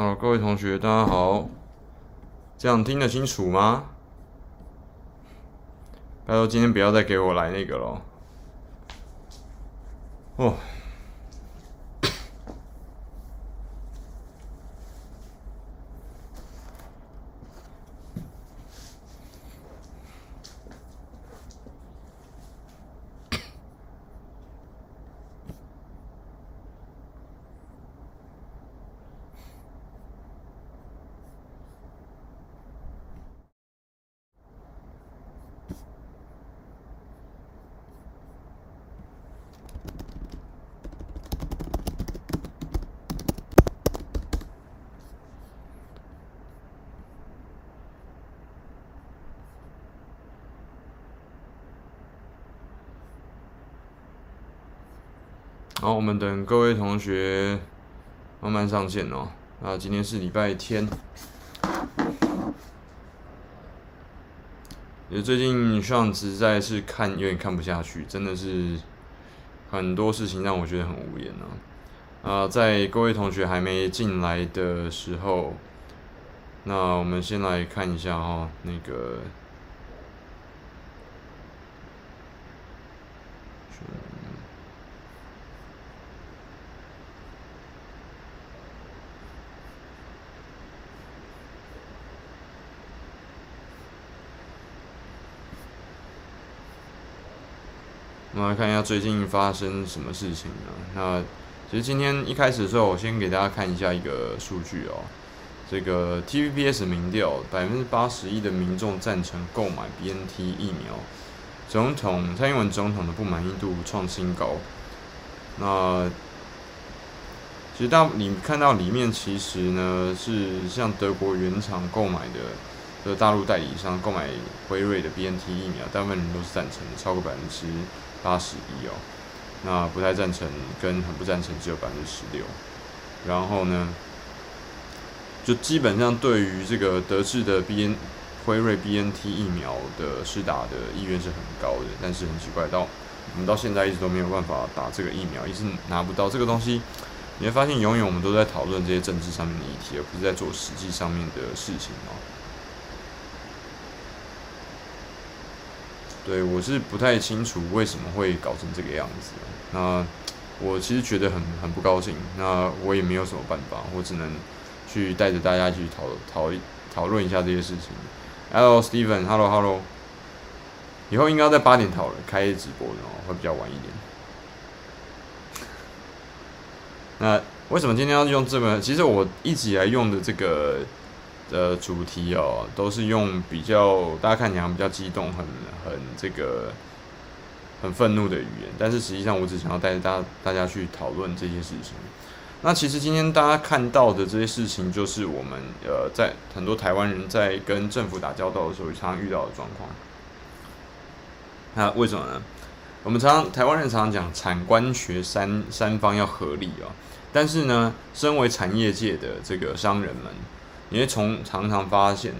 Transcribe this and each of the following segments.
好，各位同学，大家好。这样听得清楚吗？拜托，今天不要再给我来那个了。哦。等各位同学慢慢上线哦。啊，今天是礼拜天，也最近上实在是看有点看不下去，真的是很多事情让我觉得很无言呢。啊，在各位同学还没进来的时候，那我们先来看一下哈、哦，那个。来看一下最近发生什么事情呢？那其实今天一开始的时候，我先给大家看一下一个数据哦。这个 TVBS 民调，百分之八十一的民众赞成购买 BNT 疫苗。总统蔡英文总统的不满意度创新高。那其实到你看到里面，其实呢是像德国原厂购买的，的大陆代理商购买辉瑞的 BNT 疫苗，大部分人都是赞成的，超过百分之。八十一哦，那不太赞成跟很不赞成只有百分之十六，然后呢，就基本上对于这个德制的 B N 辉瑞 B N T 疫苗的施打的意愿是很高的，但是很奇怪，到我们到现在一直都没有办法打这个疫苗，一直拿不到这个东西，你会发现永远我们都在讨论这些政治上面的议题，而不是在做实际上面的事情哦。对，我是不太清楚为什么会搞成这个样子。那我其实觉得很很不高兴。那我也没有什么办法，我只能去带着大家去讨讨讨论一下这些事情。Hello Steven，Hello Hello，以后应该要在八点讨论开直播的哦，会比较晚一点。那为什么今天要用这个？其实我一直以来用的这个。的主题哦，都是用比较大家看起来比较激动、很很这个很愤怒的语言，但是实际上我只想要带着大家大家去讨论这些事情。那其实今天大家看到的这些事情，就是我们呃在很多台湾人在跟政府打交道的时候常常遇到的状况。那为什么呢？我们常常台湾人常常讲产官学三三方要合力哦，但是呢，身为产业界的这个商人们。你会从常常发现，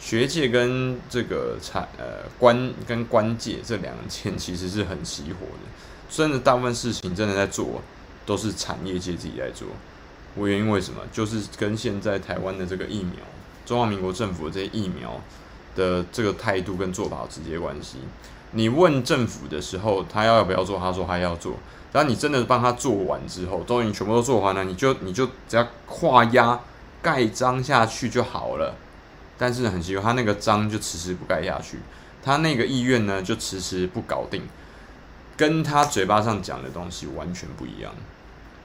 学界跟这个产呃官跟官界这两件其实是很熄火的，真的大部分事情真的在做，都是产业界自己在做。原因为什么？就是跟现在台湾的这个疫苗，中华民国政府这些疫苗的这个态度跟做法有直接关系。你问政府的时候，他要不要做？他说他要做。然后你真的帮他做完之后，都已经全部都做完了，你就你就只要画押。盖章下去就好了，但是很奇怪，他那个章就迟迟不盖下去，他那个意愿呢就迟迟不搞定，跟他嘴巴上讲的东西完全不一样。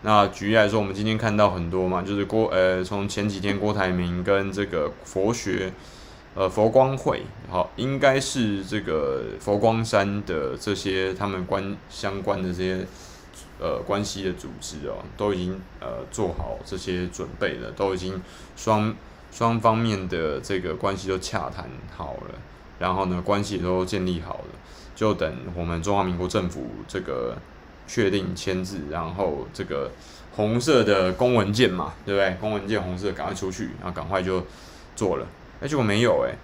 那举例来说，我们今天看到很多嘛，就是郭呃，从前几天郭台铭跟这个佛学呃佛光会，好，应该是这个佛光山的这些他们关相关的这些。呃，关系的组织哦，都已经呃做好这些准备了，都已经双双方面的这个关系都洽谈好了，然后呢，关系都建立好了，就等我们中华民国政府这个确定签字，然后这个红色的公文件嘛，对不对？公文件红色，赶快出去，然后赶快就做了。哎，结果没有哎，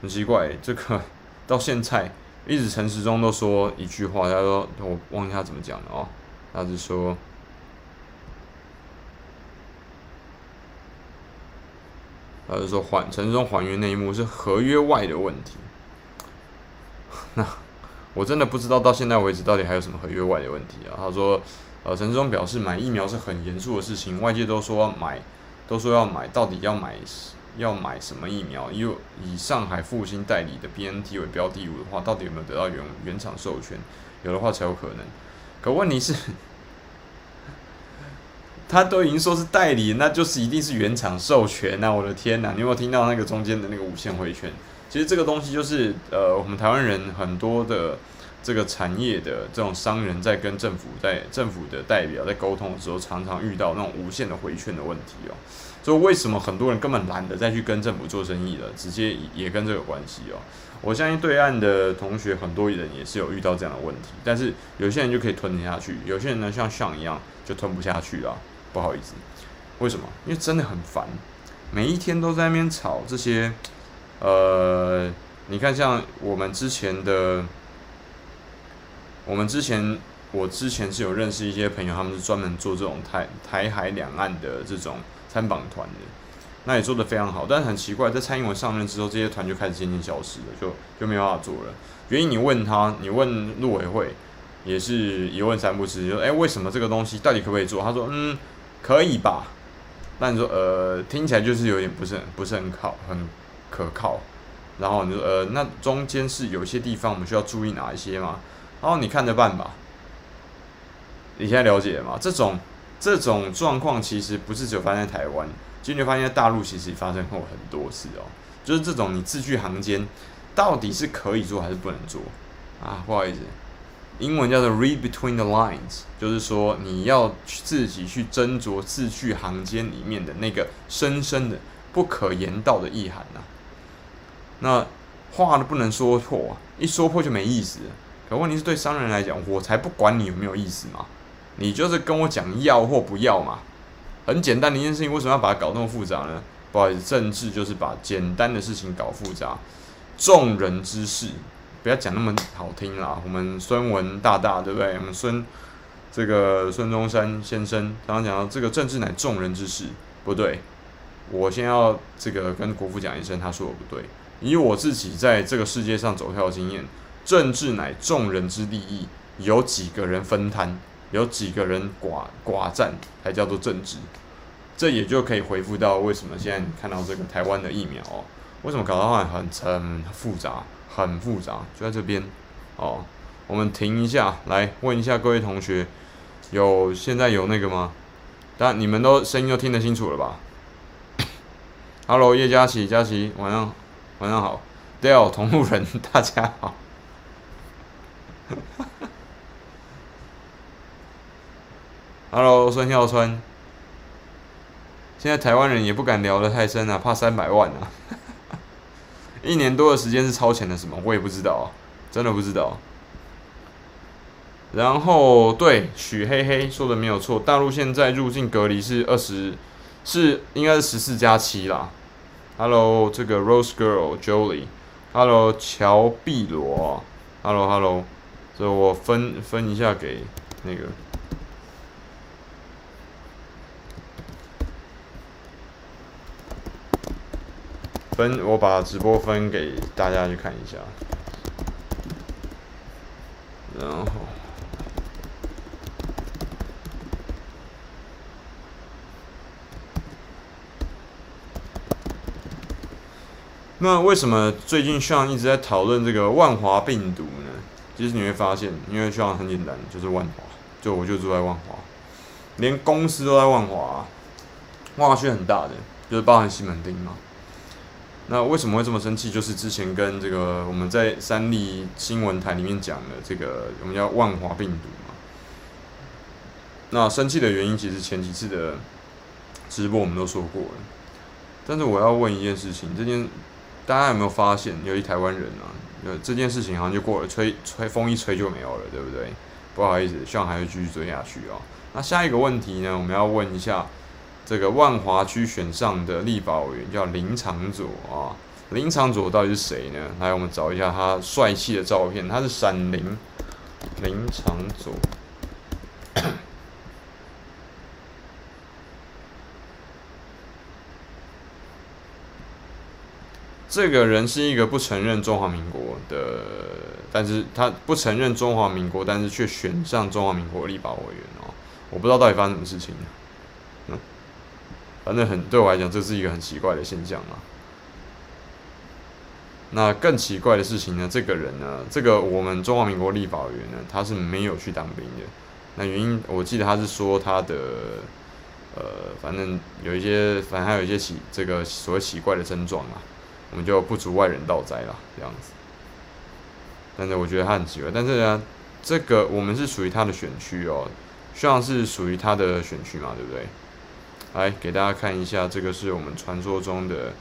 很奇怪，这个到现在一直陈时中都说一句话，他说我忘记他怎么讲了哦。他是说，他是，说还陈时中还原那一幕是合约外的问题。那我真的不知道到现在为止到底还有什么合约外的问题啊？他说，呃，陈时中表示买疫苗是很严肃的事情，外界都说买，都说要买，到底要买要买什么疫苗？因为以上海复星代理的 BNT 为标的物的话，到底有没有得到原原厂授权？有的话才有可能。可问题是，他都已经说是代理，那就是一定是原厂授权呐！我的天呐，你有没有听到那个中间的那个无限回圈？其实这个东西就是呃，我们台湾人很多的这个产业的这种商人在跟政府在政府的代表在沟通的时候，常常遇到那种无限的回圈的问题哦。所以为什么很多人根本懒得再去跟政府做生意了？直接也跟这个有关系哦。我相信对岸的同学很多人也是有遇到这样的问题，但是有些人就可以吞得下去，有些人呢像像一样就吞不下去了。不好意思，为什么？因为真的很烦，每一天都在那边吵这些。呃，你看，像我们之前的，我们之前，我之前是有认识一些朋友，他们是专门做这种台台海两岸的这种参访团的，那也做得非常好。但是很奇怪，在蔡英文上任之后，这些团就开始渐渐消失了，就就没有办法做了。原因你问他，你问陆委会，也是一问三不知，就诶、为什么这个东西到底可不可以做？他说嗯，可以吧。那你说呃，听起来就是有点不是很不是很靠很。可靠，然后你说呃，那中间是有些地方我们需要注意哪一些吗？然后你看着办吧。你现在了解了吗？这种这种状况其实不是只有发生在台湾，其实你发现在大陆其实发生过很多次哦。就是这种你字句行间到底是可以做还是不能做啊？不好意思，英文叫做 read between the lines，就是说你要自己去斟酌字句行间里面的那个深深的不可言道的意涵呐、那话都不能说破啊，一说破就没意思。可问题是对商人来讲，我才不管你有没有意思嘛，你就是跟我讲要或不要嘛，很简单的一件事情，为什么要把它搞那么复杂呢？不好意思，政治就是把简单的事情搞复杂。众人之事，不要讲那么好听啦。我们孙文大大对不对？我们孙这个孙中山先生刚刚讲到这个政治乃众人之事，不对。我先要这个跟国父讲一声，他说的不对。以我自己在这个世界上走跳的经验，政治乃众人之利益，有几个人分摊，有几个人寡寡占，才叫做政治。这也就可以回复到为什么现在你看到这个台湾的疫苗，为什么搞到很很很复杂，很复杂，就在这边哦。我们停一下，来问一下各位同学，有现在有那个吗？但你们都声音都听得清楚了吧？Hello，叶佳琪，佳琪，晚上。晚上好，Dale 同路人，大家好。Hello，孙孝川。现在台湾人也不敢聊得太深啊，怕三百万啊。一年多的时间是超前的什么？我也不知道，真的不知道。然后对，许黑黑说的没有错，大陆现在入境隔离是二十，是应该是十四加七啦。Hello，这个 Rose Girl Jolie，Hello，乔碧罗，Hello，Hello，这我分分一下给那个分，我把直播分给大家去看一下，然后。那为什么最近像一直在讨论这个万华病毒呢？其实你会发现，因为像很简单，就是万华，就我就住在万华，连公司都在万华，万华区很大的，就是包含西门町嘛。那为什么会这么生气？就是之前跟这个我们在三立新闻台里面讲的这个我们叫万华病毒嘛。那生气的原因，其实前几次的直播我们都说过了。但是我要问一件事情，这件。大家有没有发现，有一台湾人啊，呃，这件事情好像就过了，吹吹风一吹就没有了，对不对？不好意思，希望还会继续追下去哦。那下一个问题呢，我们要问一下这个万华区选上的立法委员叫林长佐啊，林长佐到底是谁呢？来，我们找一下他帅气的照片，他是闪灵林长佐。这个人是一个不承认中华民国的，但是他不承认中华民国，但是却选上中华民国立法委员哦，我不知道到底发生什么事情，反正很对我来讲，这是一个很奇怪的现象啊。那更奇怪的事情呢，这个人呢，这个我们中华民国立法委员呢，他是没有去当兵的。那原因我记得他是说他的，呃，反正有一些，反正还有一些奇这个所谓奇怪的症状啊。我们就不足外人道哉了，这样子。但是我觉得他很奇怪，但是呢，这个我们是属于他的选区哦，虽然是属于他的选区嘛，对不对？来给大家看一下，这个是我们传说中的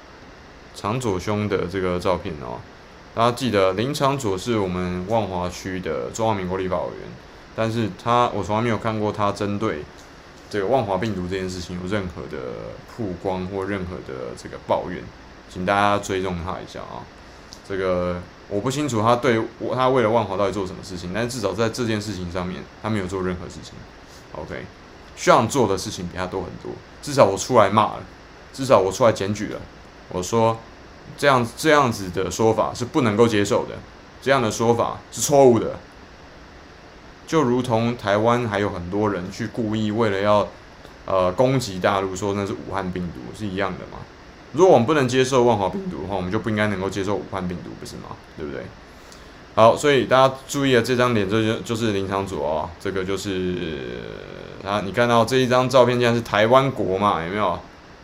长左兄的这个照片哦。大家记得林长佐是我们万华区的中华民国立法委员，但是他我从来没有看过他针对这个万华病毒这件事情有任何的曝光或任何的这个抱怨。请大家追踪他一下啊！这个我不清楚他对他为了万华到底做什么事情，但是至少在这件事情上面，他没有做任何事情。OK，需要做的事情比他多很多。至少我出来骂了，至少我出来检举了。我说这样这样子的说法是不能够接受的，这样的说法是错误的。就如同台湾还有很多人去故意为了要呃攻击大陆，说那是武汉病毒是一样的嘛。如果我们不能接受万华病毒的话，我们就不应该能够接受武汉病毒，不是吗？对不对？好，所以大家注意了，这张脸这就就是林场主哦，这个就是啊，你看到这一张照片，竟然是台湾国嘛？有没有？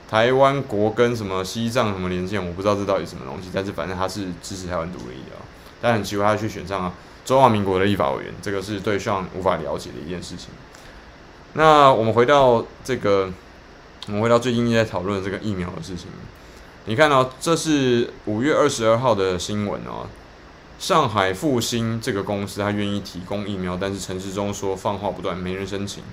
台湾国跟什么西藏什么连线？我不知道这到底什么东西，但是反正他是支持台湾独立的，但很奇怪，他去选上中华民国的立法委员，这个是对上无法了解的一件事情。那我们回到这个。我们回到最近在讨论这个疫苗的事情，你看到、这是五月二十二号的新闻哦。上海复星这个公司，他愿意提供疫苗，但是陈时中说放话不断，没人申请。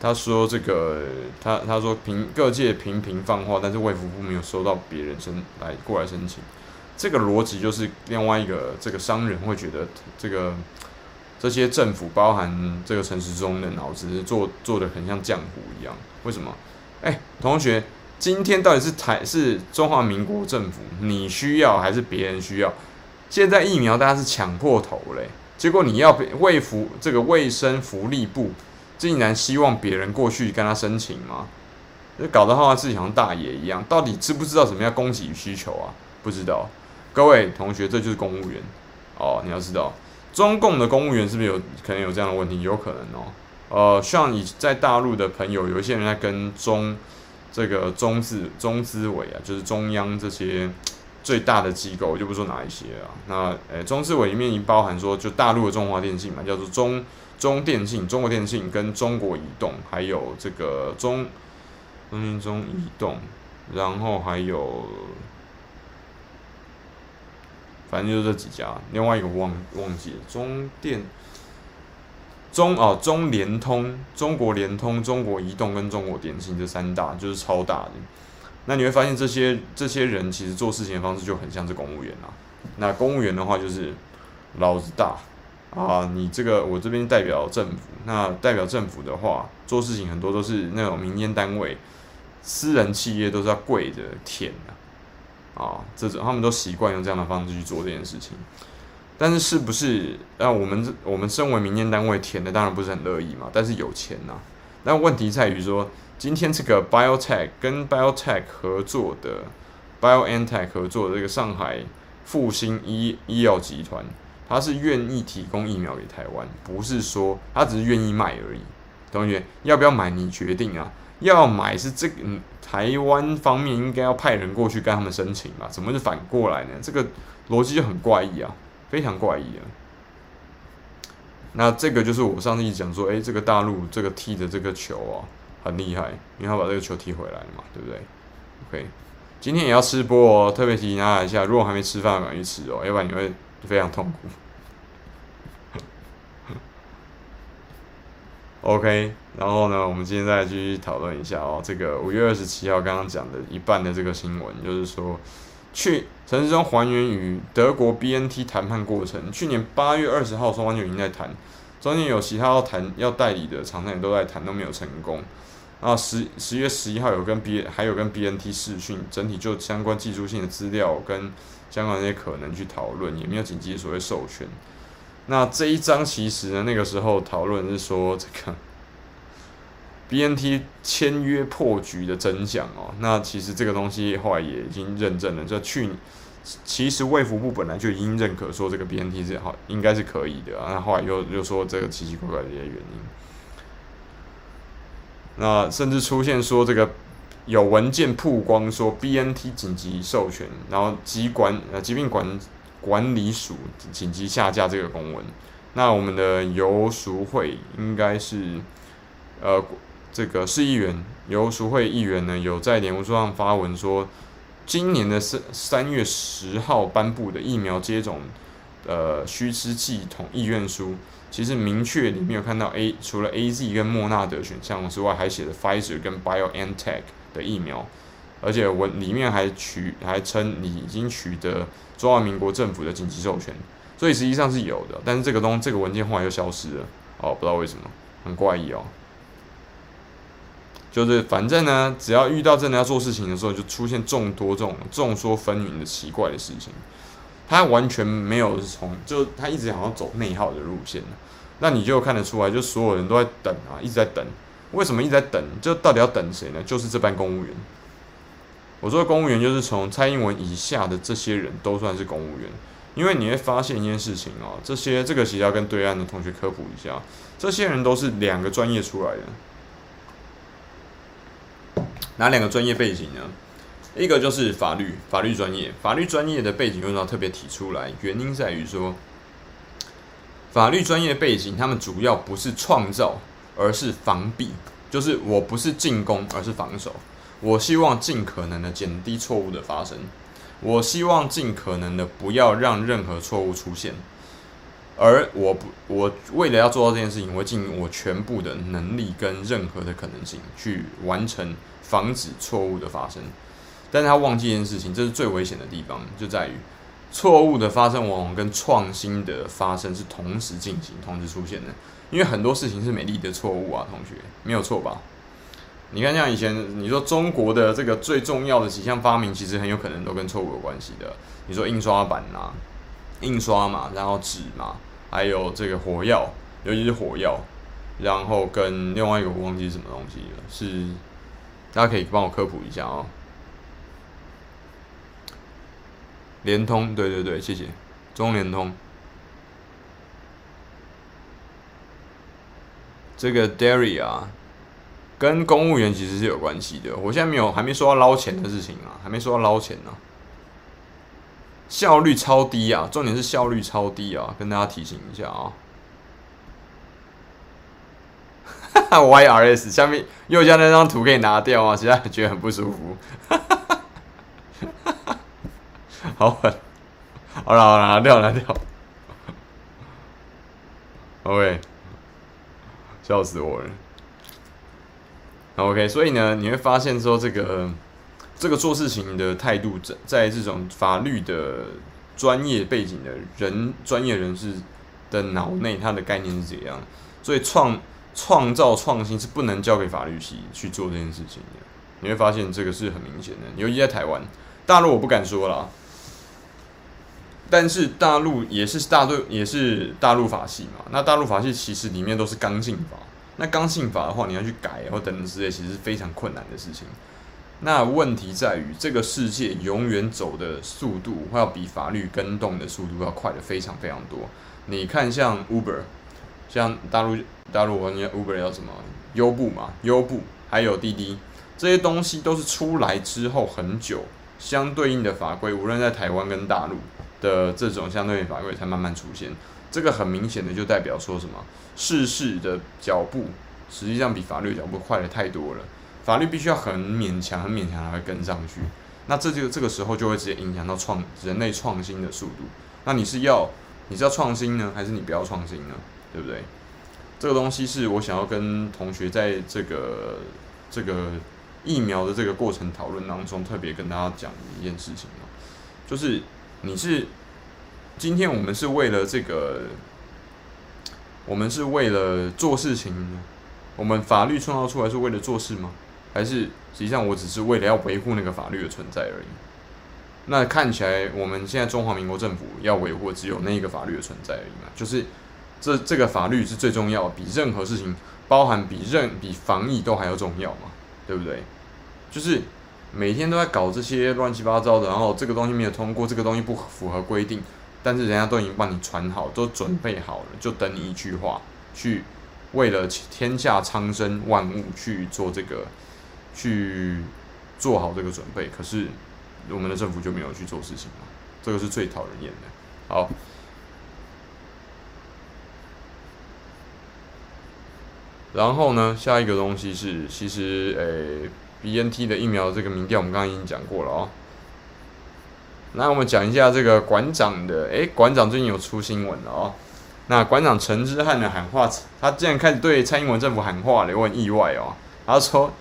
他说这个，他他说平各界频频放话，但是卫福部没有收到别人申来过来申请。这个逻辑就是另外一个这个商人会觉得这个。这些政府包含这个陈时中的脑子做做的很像浆糊一样，为什么？哎，同学，今天到底是台是中华民国政府你需要还是别人需要？现在疫苗大家是抢破头嘞，结果你要卫福这个卫生福利部竟然希望别人过去跟他申请吗？这搞得好像自己像大爷一样，到底知不知道什么叫供给与需求啊？不知道，各位同学，这就是公务员哦，你要知道。中共的公务员是不是有可能有这样的问题？有可能哦。呃，像你在大陆的朋友，有一些人在跟中这个中资中资委啊，就是中央这些最大的机构，就不说哪一些啊。那诶，中资委里面已经包含说，就大陆的中华电信嘛，叫做中中电信、中国电信跟中国移动，还有这个中中中移动，然后还有。反正就是这几家，另外一个忘忘记了，中电、中哦中联通、中国联通、中国移动跟中国电信这三大就是超大的。那你会发现这些这些人其实做事情的方式就很像是公务员啊。那公务员的话就是老子大啊，你这个我这边代表政府，那代表政府的话做事情很多都是那种民间单位、私人企业都是要跪着舔的。啊，这种他们都习惯用这样的方式去做这件事情，但是是不是？那我们我们身为民间单位，填的当然不是很乐意嘛。但是有钱呐、啊，那问题在于说，今天这个 BioTech 跟 BioTech 合作的 BioNTech 合作的这个上海复星医医药集团，他是愿意提供疫苗给台湾，不是说他只是愿意卖而已。同学要不要买？你决定啊。要买是这个，台湾方面应该要派人过去跟他们申请嘛？怎么是反过来呢？这个逻辑就很怪异啊，非常怪异啊。那这个就是我上次一讲说，诶、欸，这个大陆这个踢的这个球啊，很厉害，因为他把这个球踢回来了嘛，对不对？OK，今天也要吃播哦，特别提醒大家一下，如果还没吃饭，赶快去吃哦，要不然你会非常痛苦。OK。然后呢，我们今天再继续讨论一下哦，这个五月二十七号刚刚讲的一半的这个新闻，就是说，去陈时中还原与德国 BNT 谈判过程。去年八月二十号双方就已经在谈，中间有其他要谈要代理的厂商也都在谈，都没有成功。啊，十十月十一号有跟 B 还有跟 BNT 视讯，整体就相关技术性的资料跟相关那些可能去讨论，也没有紧急所谓授权。那这一章其实呢，那个时候讨论是说这个 BNT 签约破局的真相哦。那其实这个东西后来也已经认证了，就去其实卫福部本来就已经认可说这个 BNT 是好，应该是可以的啊。那后来又又说这个奇奇怪怪的一些原因。那甚至出现说这个有文件曝光说 BNT 紧急授权，然后疾管呃疾病管管理署紧急下架这个公文。那我们的游淑会应该是呃这个市议员游淑慧议员呢，有在脸书上发文说，今年的三三月十号颁布的疫苗接种呃须知系统意愿书。其实明确里面有看到 A 除了 A Z 跟莫纳德选项之外，还写了 Pfizer 跟 BioNTech 的疫苗，而且文里面还取还称你已经取得中华民国政府的紧急授权，所以实际上是有的，但是这个东这个文件后来又消失了，哦，不知道为什么，很怪异哦。就是反正呢，只要遇到真的要做事情的时候，就出现众多这种众说纷纭的奇怪的事情。他完全没有从，就他一直想要走内耗的路线，那你就看得出来，就所有人都在等啊，一直在等。为什么一直在等？就到底要等谁呢？就是这班公务员。我说公务员就是从蔡英文以下的这些人都算是公务员，因为你会发现一件事情啊，这些这个其实要跟对岸的同学科普一下，这些人都是两个专业出来的，哪两个专业背景呢？一个就是法律，法律专业，法律专业的背景为什么要特别提出来？原因在于说，法律专业背景，他们主要不是创造，而是防避，就是我不是进攻，而是防守。我希望尽可能的减低错误的发生，我希望尽可能的不要让任何错误出现，而我不，我为了要做到这件事情，我会尽我全部的能力跟任何的可能性去完成，防止错误的发生。但是他忘记一件事情，这是最危险的地方，就在于错误的发生往往跟创新的发生是同时进行、同时出现的。因为很多事情是美丽的错误啊，同学没有错吧？你看，像以前你说中国的这个最重要的几项发明，其实很有可能都跟错误有关系的。你说印刷版啊，印刷嘛，然后纸嘛，还有这个火药，尤其是火药，然后跟另外一个我忘记是什么东西了，是大家可以帮我科普一下、哦。联通，对对对，谢谢，中联通。这个 Dairy 啊，跟公务员其实是有关系的。我现在没有，还没说要捞钱的事情啊，还没说要捞钱呢、啊。效率超低啊，重点是效率超低啊，跟大家提醒一下啊哈看，YRS 下面右下那张图可以拿掉啊，其实觉得很不舒服。好狠！好了好了，拿掉拿掉。OK，笑死我了。OK，所以呢，你会发现说这个这个做事情的态度，在在这种法律的专业背景的人、专业人士的脑内，他的概念是怎样。所以创创造创新是不能交给法律系去做这件事情的。你会发现这个是很明显的，尤其在台湾、大陆，我不敢说了。但是大陆也是大陆也是大陆法系嘛，那大陆法系其实里面都是刚性法，那刚性法的话，你要去改或等等之类，其实是非常困难的事情。那问题在于，这个世界永远走的速度会要比法律跟动的速度要快的非常非常多。你看，像 Uber，像大陆大陆人家 Uber 要什么优步嘛，优步还有滴滴这些东西都是出来之后很久，相对应的法规，无论在台湾跟大陆。的这种相对法规才慢慢出现，这个很明显的就代表说什么？世事的脚步实际上比法律脚步快得太多了，法律必须要很勉强、很勉强才会跟上去。那这就这个时候就会直接影响到创人类创新的速度。那你是要你是要创新呢，还是你不要创新呢？对不对？这个东西是我想要跟同学在这个这个疫苗的这个过程讨论当中特别跟大家讲的一件事情，就是。你是今天我们是为了这个，我们是为了做事情，我们法律创造出来是为了做事吗？还是实际上我只是为了要维护那个法律的存在而已？那看起来我们现在中华民国政府要维护只有那一个法律的存在而已嘛？就是这这个法律是最重要，比任何事情，包含比任比防疫都还要重要嘛？对不对？就是每天都在搞这些乱七八糟的，然后这个东西没有通过，这个东西不符合规定，但是人家都已经帮你传好，都准备好了，就等你一句话，去为了天下苍生万物去做这个，去做好这个准备。可是我们的政府就没有去做事情嘛？这个是最讨人厌的。好。然后呢，下一个东西是，其实诶，BNT 的疫苗这个民调，我们刚刚已经讲过了哦。那我们讲一下这个馆长的，诶，馆长最近有出新闻了哦。那馆长陈之汉的喊话，他竟然开始对蔡英文政府喊话了，我很意外哦。他说，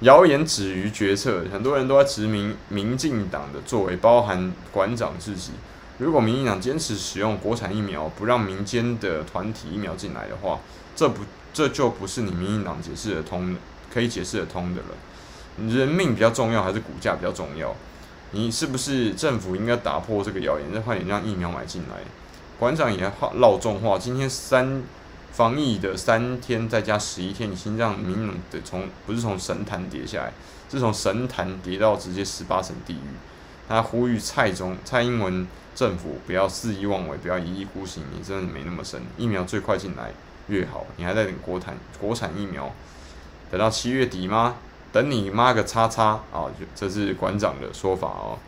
谣言止于决策，很多人都在指明民进党的作为，包含馆长自己。如果民进党坚持使用国产疫苗，不让民间的团体疫苗进来的话，这不。这就不是你民进党解释得通的，可以解释得通的了。人命比较重要还是股价比较重要？你是不是政府应该打破这个谣言，再快点让疫苗买进来？馆长也撂重话，今天三防疫的三天再加十一天，已经让民众的从不是从神坛跌下来，是从神坛跌到直接十八层地狱。他呼吁蔡中蔡英文政府不要肆意妄为，不要一意孤行，你真的没那么神，疫苗最快进来。越好，你还在等国产国产疫苗，等到七月底吗？等你妈个叉叉啊！这是馆长的说法哦。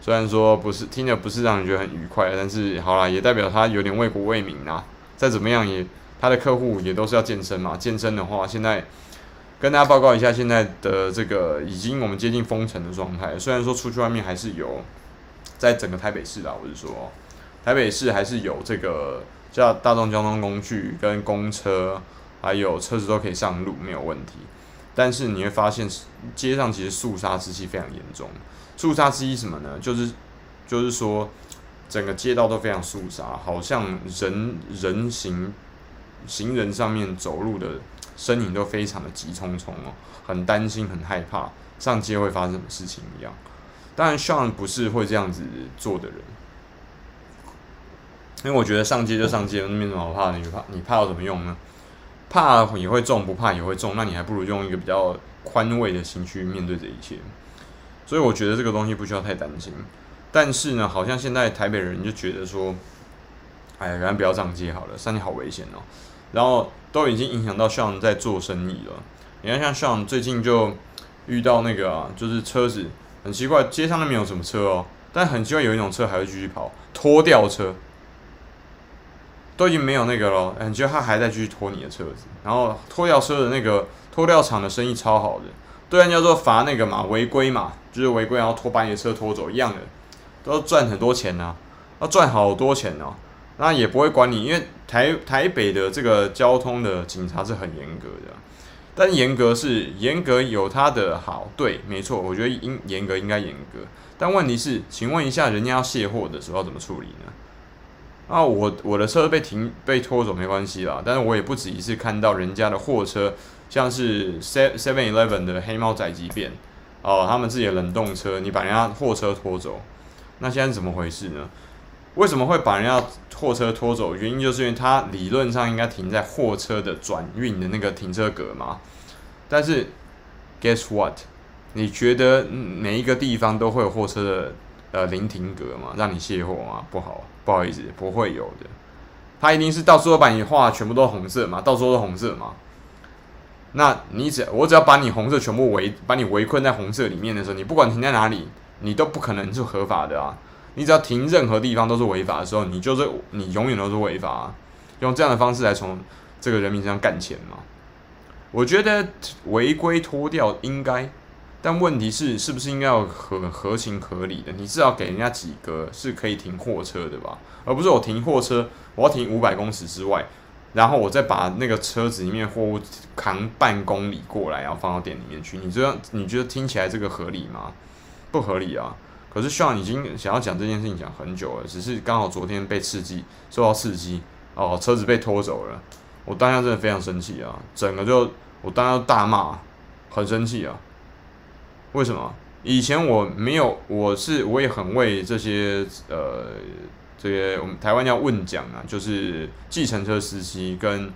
虽然说不是听着不是让人觉得很愉快，但是好啦，也代表他有点为国为民呐。再怎么样也，他的客户也都是要健身嘛。健身的话，现在跟大家报告一下，现在的这个已经我们接近封城的状态。虽然说出去外面还是有，在整个台北市啊，我是说，台北市还是有这个。叫大众交通工具跟公车，还有车子都可以上路，没有问题。但是你会发现，街上其实肃杀之气非常严重。肃杀之气什么呢？就是就是说，整个街道都非常肃杀，好像人人行行人上面走路的身影都非常的急匆匆哦，很担心，很害怕上街会发生什么事情一样。当然，Sean 不是会这样子做的人。因为我觉得上街就上街，那没什么好怕的。你怕你怕有什么用呢？怕也会中，不怕也会中。那你还不如用一个比较宽慰的心去面对这一切。所以我觉得这个东西不需要太担心。但是呢，好像现在台北人就觉得说，哎呀，原来不要上街好了，上街好危险哦。然后都已经影响到像在做生意了。你看，像像最近就遇到那个啊，就是车子很奇怪，街上都没有什么车哦，但很奇怪有一种车还会继续跑，拖吊车。都已经没有那个了，你觉得他还在继续拖你的车子，然后拖吊车的那个拖吊厂的生意超好的，对人家说罚那个嘛违规嘛，就是违规然后拖把你的车拖走一样的，都赚很多钱呐、啊，要赚好多钱哦，那也不会管你，因为台台北的这个交通的警察是很严格的，但严格是严格有它的好，对，没错，我觉得应严格应该严格，但问题是，请问一下，人家要卸货的时候怎么处理呢？啊，我我的车被停被拖走没关系啦，但是我也不止一次看到人家的货车，像是 Seven Eleven 的黑猫宅急便，哦，他们自己的冷冻车，你把人家货车拖走，那现在是怎么回事呢？为什么会把人家货车拖走？原因就是因为它理论上应该停在货车的转运的那个停车格嘛，但是 Guess what？你觉得每一个地方都会有货车的？呃，临停格嘛，让你卸货吗，不好，不好意思，不会有的。他一定是到时候把你画全部都红色嘛，到时候都红色嘛。那你只我只要把你红色全部围，把你围困在红色里面的时候，你不管停在哪里，你都不可能是合法的啊。你只要停任何地方都是违法的时候，你就是你永远都是违法啊。用这样的方式来从这个人民身上干钱嘛？我觉得违规脱掉应该。但问题是，是不是应该要合合情合理的？你至少给人家几个是可以停货车的吧，而不是我停货车，我要停五百公尺之外，然后我再把那个车子里面货物扛半公里过来，然后放到店里面去。你这样你觉得听起来这个合理吗？不合理啊！可是 Sean 已经想要讲这件事情讲很久了，只是刚好昨天被刺激，受到刺激哦，车子被拖走了，我当下真的非常生气啊！整个就我当下大骂，很生气啊。为什么？以前我没有，我是我也很为这些呃这些我们台湾叫问讲啊，就是计程车司机跟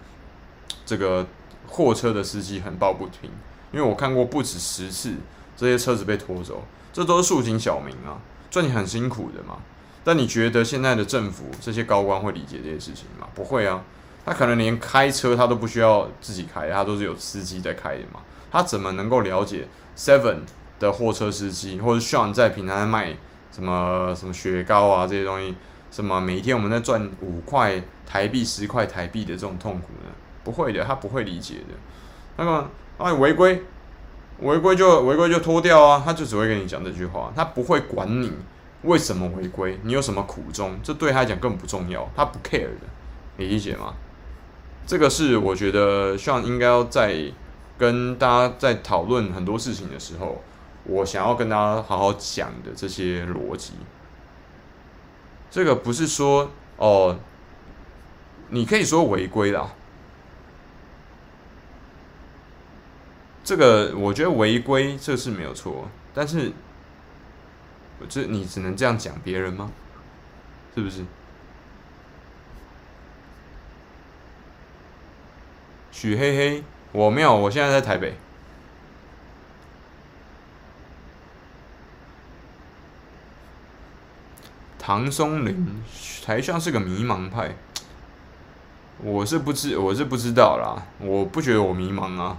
这个货车的司机很抱不平，因为我看过不止十次这些车子被拖走，这都是市井小民啊，赚钱很辛苦的嘛。但你觉得现在的政府这些高官会理解这些事情吗？不会啊，他可能连开车他都不需要自己开，他都是有司机在开的嘛，他怎么能够了解 Seven？的货车司机，或者 Sean 在平台卖什么什么雪糕啊这些东西，什么每一天我们在赚五块台币、十块台币的这种痛苦呢？不会的，他不会理解的。那个啊，违规，违规就违规就脱掉啊，他就只会跟你讲这句话，他不会管你为什么违规，你有什么苦衷，这对他来讲根本不重要，他不 care 的，你理解吗？这个是我觉得像应该要在跟大家在讨论很多事情的时候。我想要跟大家好好讲的这些逻辑，这个不是说哦，你可以说违规啦。这个我觉得违规这是没有错，但是这你只能这样讲别人吗？是不是？许黑黑，我没有，我现在在台北。唐松林还像是个迷茫派，我是不知我是不知道啦，我不觉得我迷茫啊，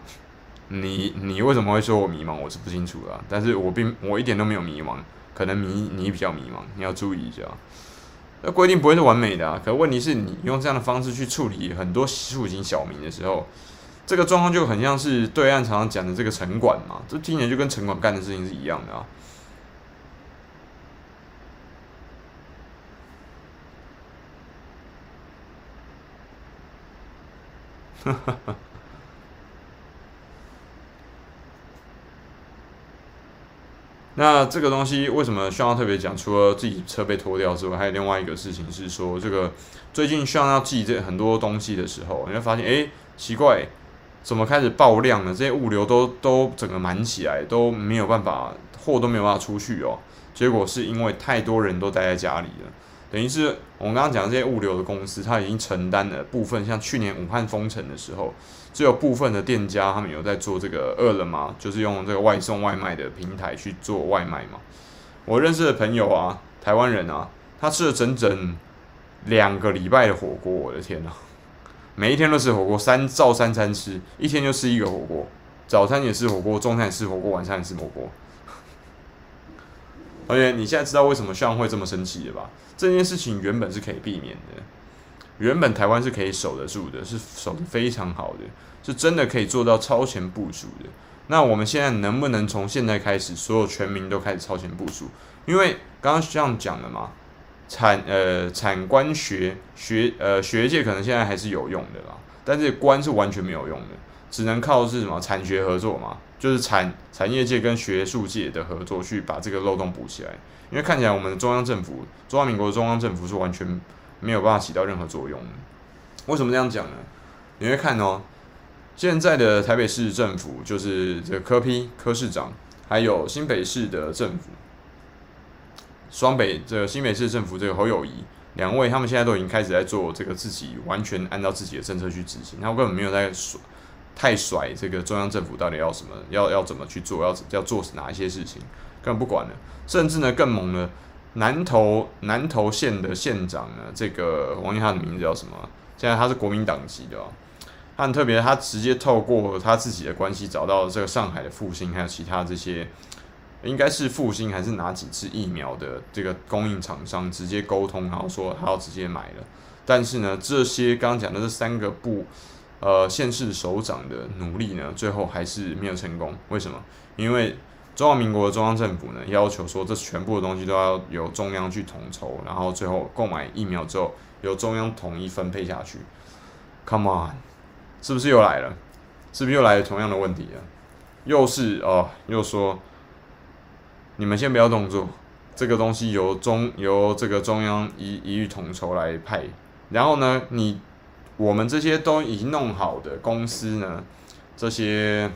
你你为什么会说我迷茫？我是不清楚啦，但是我并我一点都没有迷茫，可能你你比较迷茫，你要注意一下。那规定不会是完美的啊，可问题是你用这样的方式去处理很多市井小民的时候，这个状况就很像是对岸常常讲的这个城管嘛，这听起来就跟城管干的事情是一样的啊。那这个东西为什么需要特别讲？除了自己车被拖掉之外，还有另外一个事情是说，这个最近需要要寄这很多东西的时候，你会发现，哎，奇怪，怎么开始爆量了？这些物流都都整个满起来，都没有办法，货都没有办法出去哦。结果是因为太多人都待在家里了。等于是我们刚刚讲这些物流的公司，它已经承担了部分，像去年武汉封城的时候，只有部分的店家他们有在做这个饿了么，就是用这个外送外卖的平台去做外卖嘛。我认识的朋友啊，台湾人啊，他吃了整整两个礼拜的火锅，我的天呐，每一天都吃火锅，三照三餐吃，一天就吃一个火锅，早餐也吃火锅，中餐也吃火锅，晚餐也吃火锅。而且你现在知道为什么校会这么生气的吧？这件事情原本是可以避免的，原本台湾是可以守得住的，是守得非常好的，是真的可以做到超前部署的。那我们现在能不能从现在开始，所有全民都开始超前部署？因为刚刚是这样讲的嘛，产呃产官学学呃学界可能现在还是有用的啦，但是官是完全没有用的，只能靠是什么产学合作嘛。就是产产业界跟学术界的合作，去把这个漏洞补起来。因为看起来我们的中央政府，中华民国的中央政府是完全没有办法起到任何作用的。为什么这样讲呢？你会看哦，现在的台北市政府就是这个柯批柯市长，还有新北市的政府，双北这个新北市政府这个侯友谊两位，他们现在都已经开始在做这个自己完全按照自己的政策去执行，他们根本没有在说。太甩这个中央政府到底要什么？要要怎么去做？要要做哪一些事情？根本不管了。甚至呢，更猛了，南投南投县的县长呢，这个忘记他的名字叫什么？现在他是国民党籍的哦。他很特别，他直接透过他自己的关系找到这个上海的复兴，还有其他这些，应该是复兴还是哪几支疫苗的这个供应厂商直接沟通，然后说他要直接买了。但是呢，这些刚刚讲的这三个不。呃，县市首长的努力呢，最后还是没有成功。为什么？因为中华民国中央政府呢，要求说这全部的东西都要由中央去统筹，然后最后购买疫苗之后由中央统一分配下去。Come on，是不是又来了？是不是又来了同样的问题啊？又是哦，又说你们先不要动作，这个东西由中由这个中央一一律统筹来派，然后呢，你。我们这些都已经弄好的公司呢，这些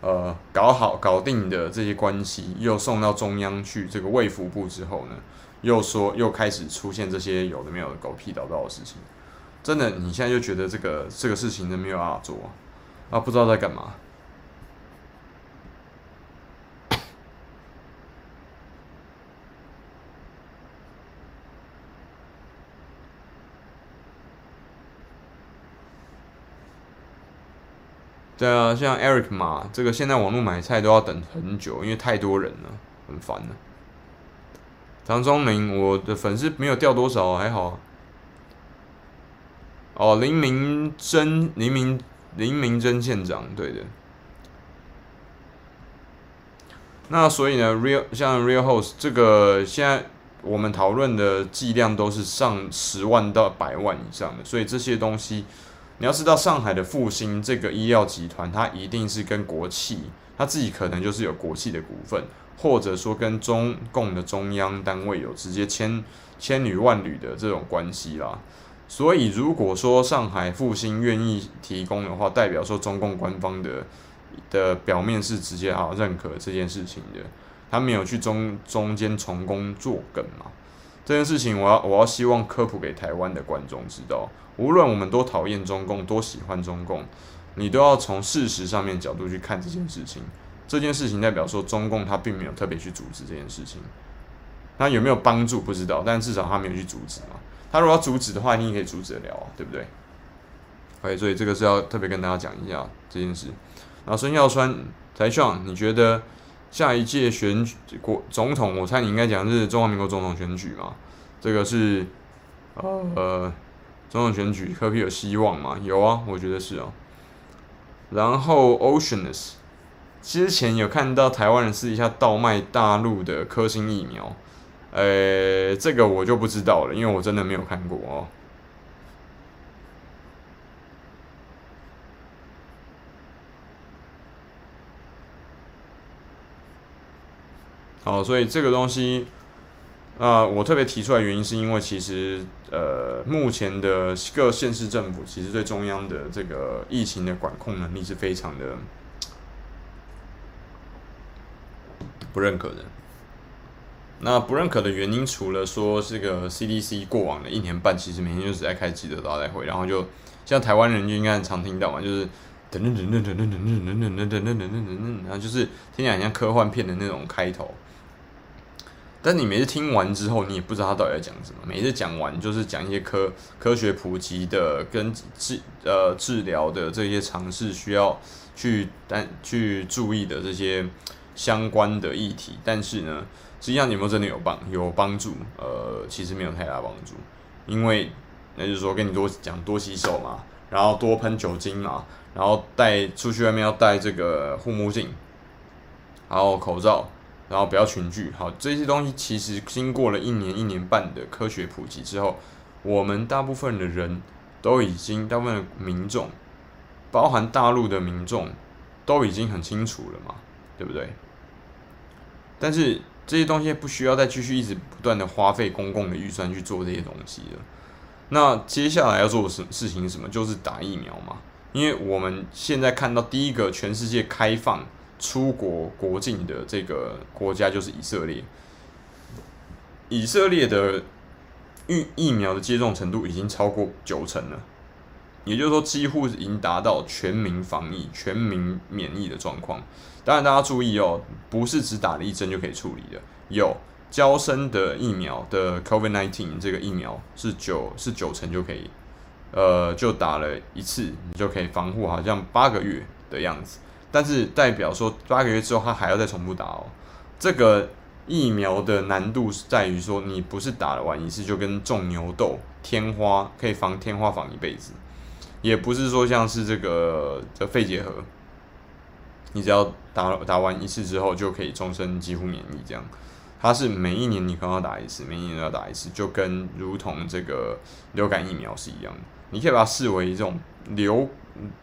呃搞好搞定的这些关系，又送到中央去这个卫福部之后呢，又说又开始出现这些有的没有的狗屁倒灶的事情。真的，你现在就觉得这个这个事情都没有办法做啊，不知道在干嘛。对啊，像 Eric 嘛，这个现在网络买菜都要等很久，因为太多人了，很烦了。张忠明，我的粉丝没有掉多少，还好。哦，林明珍，林明林明珍县长，对的。那所以呢，Real 像 Real Host 这个，现在我们讨论的剂量都是上十万到百万以上的，所以这些东西。你要知道，上海的复星这个医药集团，它一定是跟国企，它自己可能就是有国企的股份，或者说跟中共的中央单位有直接千千缕万缕的这种关系啦。所以，如果说上海复星愿意提供的话，代表说中共官方的的表面是直接啊认可这件事情的，他没有去中中间从中作梗嘛。这件事情，我要我要希望科普给台湾的观众知道。无论我们多讨厌中共，多喜欢中共，你都要从事实上面角度去看这件事情。这件事情代表说，中共他并没有特别去阻止这件事情。那有没有帮助不知道，但至少他没有去阻止嘛。他如果要阻止的话，你也可以阻止得了啊，对不对？OK，所以这个是要特别跟大家讲一下这件事。然后孙耀川台上，你觉得下一届选举国总统，我猜你应该讲是中华民国总统选举嘛？这个是呃。总统选举，柯 P 有希望吗？有啊，我觉得是哦。然后 Oceanus 之前有看到台湾人私底下倒卖大陆的科兴疫苗，呃，这个我就不知道了，因为我真的没有看过哦。好，所以这个东西。啊、我特别提出来原因是因为其实呃，目前的各县市政府其实对中央的这个疫情的管控能力是非常的不认可的。那不认可的原因，除了说这个 CDC 过往的一年半其实每天就是在开记者招待会，然后就像台湾人就应该很常听到嘛，就是等等等等等等等等等等等等等等，然后就是听起来很像科幻片的那种开头。但你每次听完之后，你也不知道他到底在讲什么。每次讲完就是讲一些科科学普及的跟治呃治疗的这些尝试需要去但去注意的这些相关的议题。但是呢，实际上有没有真的有帮有帮助？呃，其实没有太大帮助，因为那就是说跟你多讲多洗手嘛，然后多喷酒精嘛，然后带出去外面要戴这个护目镜，然后口罩。然后不要群聚，好，这些东西其实经过了一年一年半的科学普及之后，我们大部分的人都已经，大部分的民众，包含大陆的民众，都已经很清楚了嘛，对不对？但是这些东西不需要再继续一直不断的花费公共的预算去做这些东西了。那接下来要做的事事情是什么？就是打疫苗嘛，因为我们现在看到第一个全世界开放。出国国境的这个国家就是以色列，以色列的疫疫苗的接种程度已经超过九成了，也就是说几乎已经达到全民防疫、全民免疫的状况。当然，大家注意哦，不是只打了一针就可以处理的，有娇生的疫苗的 COVID-19 这个疫苗是九是九成就可以，呃，就打了一次你就可以防护好像八个月的样子。但是代表说八个月之后他还要再重复打哦，这个疫苗的难度是在于说你不是打了完一次就跟种牛痘天花可以防天花防一辈子，也不是说像是这个这肺结核，你只要打打完一次之后就可以终身几乎免疫这样，它是每一年你可能要打一次，每一年都要打一次，就跟如同这个流感疫苗是一样的，你可以把它视为一种流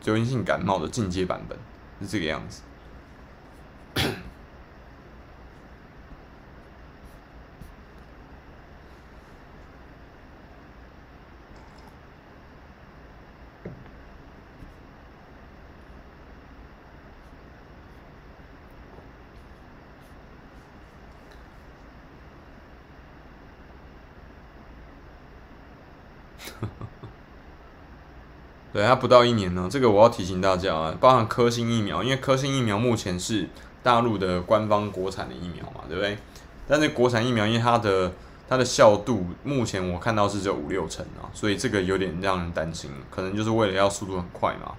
流行性感冒的进阶版本。是这个样子。对，它不到一年呢。这个我要提醒大家啊，包含科兴疫苗，因为科兴疫苗目前是大陆的官方国产的疫苗嘛，对不对？但是国产疫苗因为它的它的效度目前我看到是只有五六成啊，所以这个有点让人担心，可能就是为了要速度很快嘛。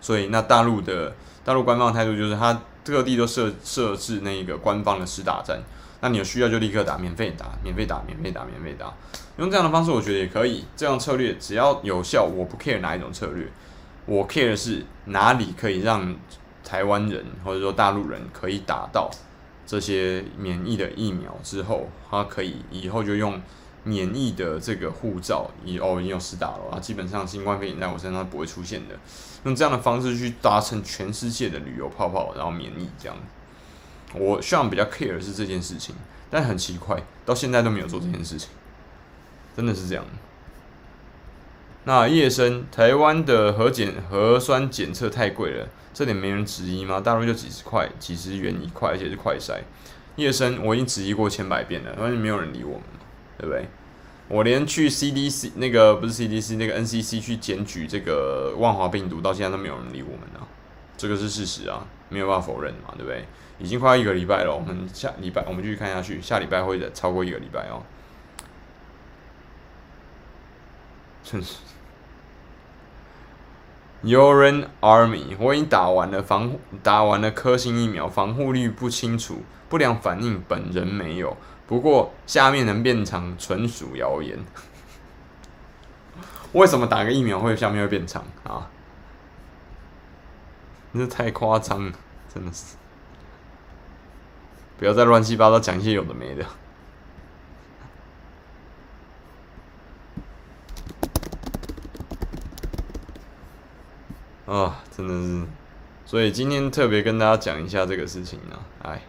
所以那大陆的大陆官方态度就是，它各地都设设置那个官方的试打站，那你有需要就立刻打，免费打，免费打，免费打，免费打。用这样的方式，我觉得也可以。这样策略只要有效，我不 care 哪一种策略，我 care 的是哪里可以让台湾人或者说大陆人可以打到这些免疫的疫苗之后，他可以以后就用免疫的这个护照，以哦已经有施打了啊，基本上新冠肺炎在我身上不会出现的。用这样的方式去达成全世界的旅游泡泡，然后免疫这样。我希望比较 care 是这件事情，但很奇怪，到现在都没有做这件事情。真的是这样。那叶生，台湾的核检核酸检测太贵了，这点没人质疑吗？大陆就几十块、几十元一块，而且是快筛。叶生，我已经质疑过千百遍了，但是没有人理我们，对不对？我连去 CDC 那个不是 CDC 那个 NCC 去检举这个万华病毒，到现在都没有人理我们呢。这个是事实啊，没有办法否认嘛，对不对？已经快一个礼拜了，我们下礼拜我们继续看下去，下礼拜会超过一个礼拜哦。真是，uran army，我已经打完了防打完了科兴疫苗，防护率不清楚，不良反应本人没有，不过下面能变长纯属谣言。为什么打个疫苗会下面会变长啊？这太夸张了，真的是，不要再乱七八糟讲一些有的没的。啊、哦，真的是，所以今天特别跟大家讲一下这个事情呢、啊。哎，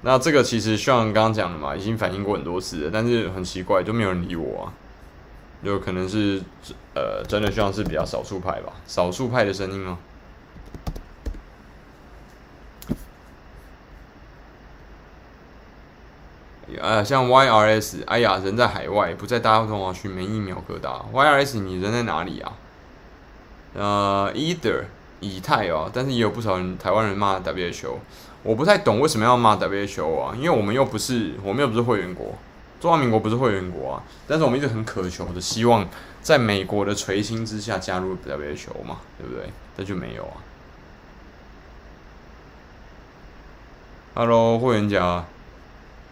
那这个其实像刚刚讲的嘛，已经反映过很多次了，但是很奇怪，就没有人理我啊。有可能是呃，真的像是比较少数派吧，少数派的声音哦。呃，像 YRS，哎呀，人在海外，不在大中华区，没疫苗可打。YRS，你人在哪里啊？呃，Either 以太哦，但是也有不少人台湾人骂 WHO，我不太懂为什么要骂 WHO 啊？因为我们又不是，我们又不是会员国，中华民国不是会员国啊。但是我们一直很渴求的希望，在美国的垂青之下加入 WHO 嘛，对不对？那就没有啊。Hello，会员家。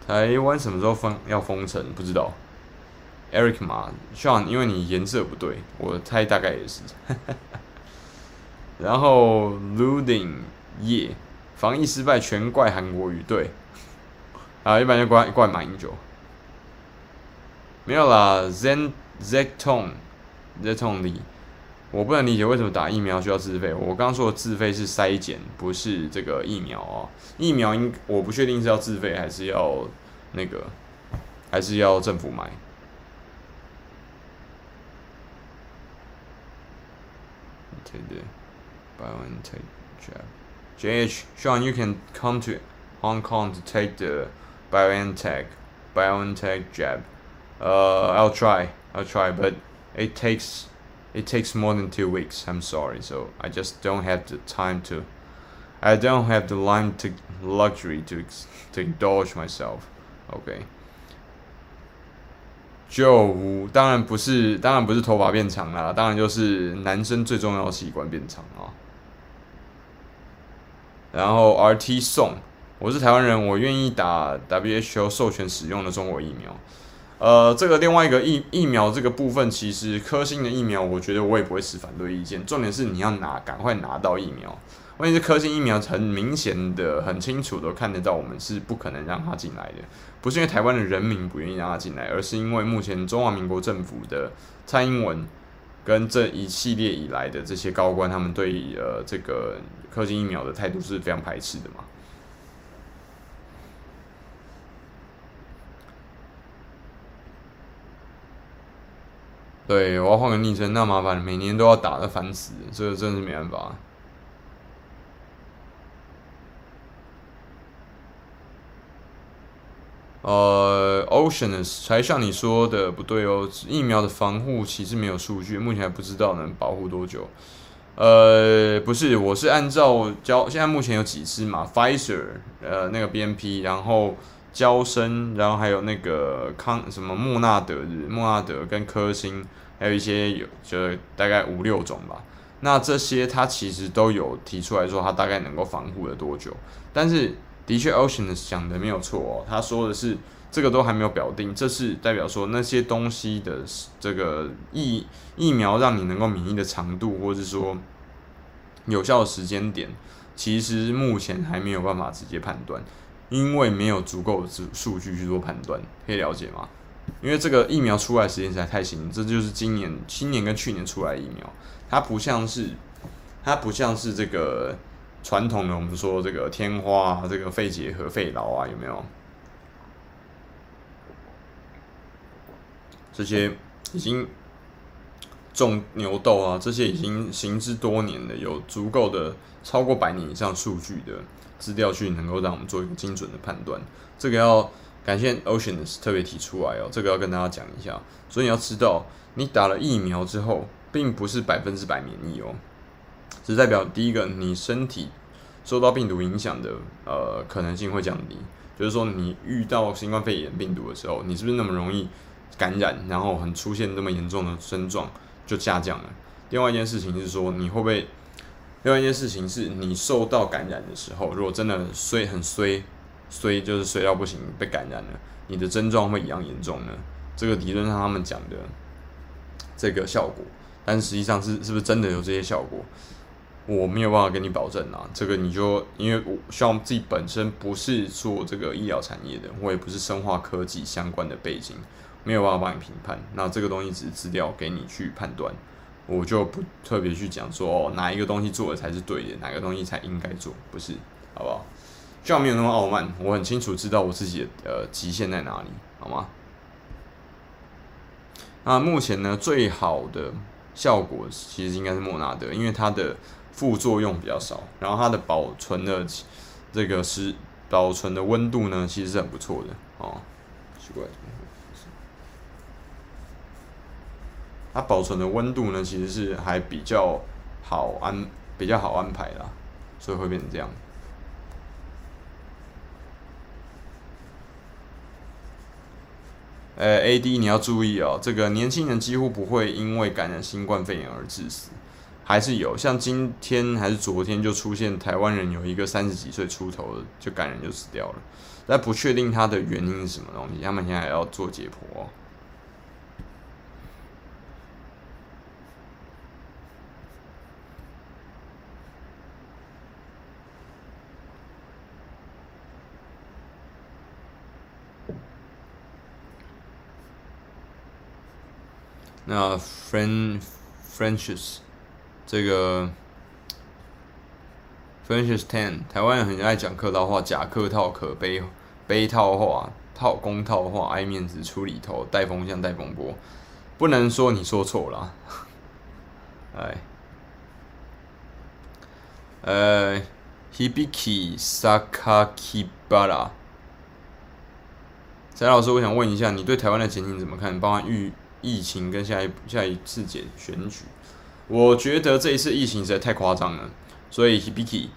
台湾什么时候封要封城？不知道。Eric 嘛，Sean，因为你颜色不对，我猜大概也是。然后 Loading 耶，防疫失败全怪韩国语，对。啊，一般就怪怪马英九。没有啦，Zen Zetone Zetone Lee，我不能理解为什么打疫苗需要自费。我刚刚说的自费是筛检，不是这个疫苗哦。疫苗应我不确定是要自费还是要那个，还是要政府买。Take the BioNTech jab. JH, Sean, you can come to Hong Kong to take the BioNTech BioNTech jab. Uh, I'll try. I'll try, but it takes it takes more than two weeks. I'm sorry, so I just don't have the time to. I don't have the line to luxury to to indulge myself. OK，就当然不是，当然不是头发变长啦，当然就是男生最重要的器官变长啊。然后 RT 送，我是台湾人，我愿意打 WHO 授权使用的中国疫苗。 呃，这个另外一个疫疫苗这个部分，其实科兴的疫苗，我觉得我也不会持反对意见。重点是你要拿，赶快拿到疫苗。关键是科兴疫苗很明显的、很清楚的看得到，我们是不可能让他进来的。不是因为台湾的人民不愿意让他进来，而是因为目前中华民国政府的蔡英文跟这一系列以来的这些高官，他们对呃这个科兴疫苗的态度是非常排斥的嘛。对，我要换个昵称，那麻烦每年都要打的烦死，这个真是没办法。呃，Oceanus 才像你说的不对哦，疫苗的防护其实没有数据，目前还不知道能保护多久。呃，不是，我是按照交，现在目前有几支嘛，Pfizer，呃，那个 BNP，然后焦生，然后还有那个康什么莫纳德日，莫纳德跟科兴，还有一些有就大概五六种吧。那这些他其实都有提出来说，他大概能够防护了多久，但是。的确，Ocean 讲的没有错哦。他说的是这个都还没有表定，这是代表说那些东西的这个疫疫苗让你能够免疫的长度，或者是说有效的时间点，其实目前还没有办法直接判断，因为没有足够的数数据去做判断，可以了解吗？因为这个疫苗出来时间实在太新，这就是今年今年跟去年出来的疫苗，它不像是它不像是这个。传统的我们说这个天花啊，这个肺结核、肺痨啊，有没有？这些已经种牛痘啊，这些已经行之多年的，有足够的超过百年以上数据的资料去能够让我们做一个精准的判断。这个要感谢 Oceanus 特别提出来哦，这个要跟大家讲一下。所以你要知道，你打了疫苗之后，并不是百分之百免疫哦。只代表第一个，你身体受到病毒影响的呃可能性会降低，就是说你遇到新冠肺炎病毒的时候，你是不是那么容易感染，然后很出现那么严重的症状就下降了。另外一件事情是说，你会不会？另外一件事情是你受到感染的时候，如果真的衰很衰衰，就是衰到不行被感染了，你的症状会一样严重呢？这个理论上他们讲的这个效果，但实际上是是不是真的有这些效果？我没有办法跟你保证啊，这个你就因为我希望自己本身不是做这个医疗产业的，我也不是生化科技相关的背景，没有办法帮你评判。那这个东西只是资料给你去判断，我就不特别去讲说哦，哪一个东西做的才是对的，哪个东西才应该做，不是，好不好？希望没有那么傲慢，我很清楚知道我自己的呃极限在哪里，好吗？那目前呢，最好的效果其实应该是莫纳德，因为它的。副作用比较少，然后它的保存的这个是保存的温度呢，其实是很不错的哦。奇怪，它保存的温度呢，其实是还比较好安，比较好安排啦，所以会变成这样。呃，AD 你要注意哦，这个年轻人几乎不会因为感染新冠肺炎而致死。还是有，像今天还是昨天就出现台湾人有一个三十几岁出头的就感染就死掉了，但不确定他的原因是什么东西，他们现在还要做解剖。那 French Frenches。这个 French ten，台湾人很爱讲客套话，假客套可悲，悲套话，套公套话，爱面子出里头，带风向带风波，不能说你说错了，哎，呃，Hibiki Sakakibara，翟老师，我想问一下，你对台湾的前景怎么看？包括疫疫情跟下一下一次选选举？我觉得这一次疫情实在太夸张了，所以 Biki，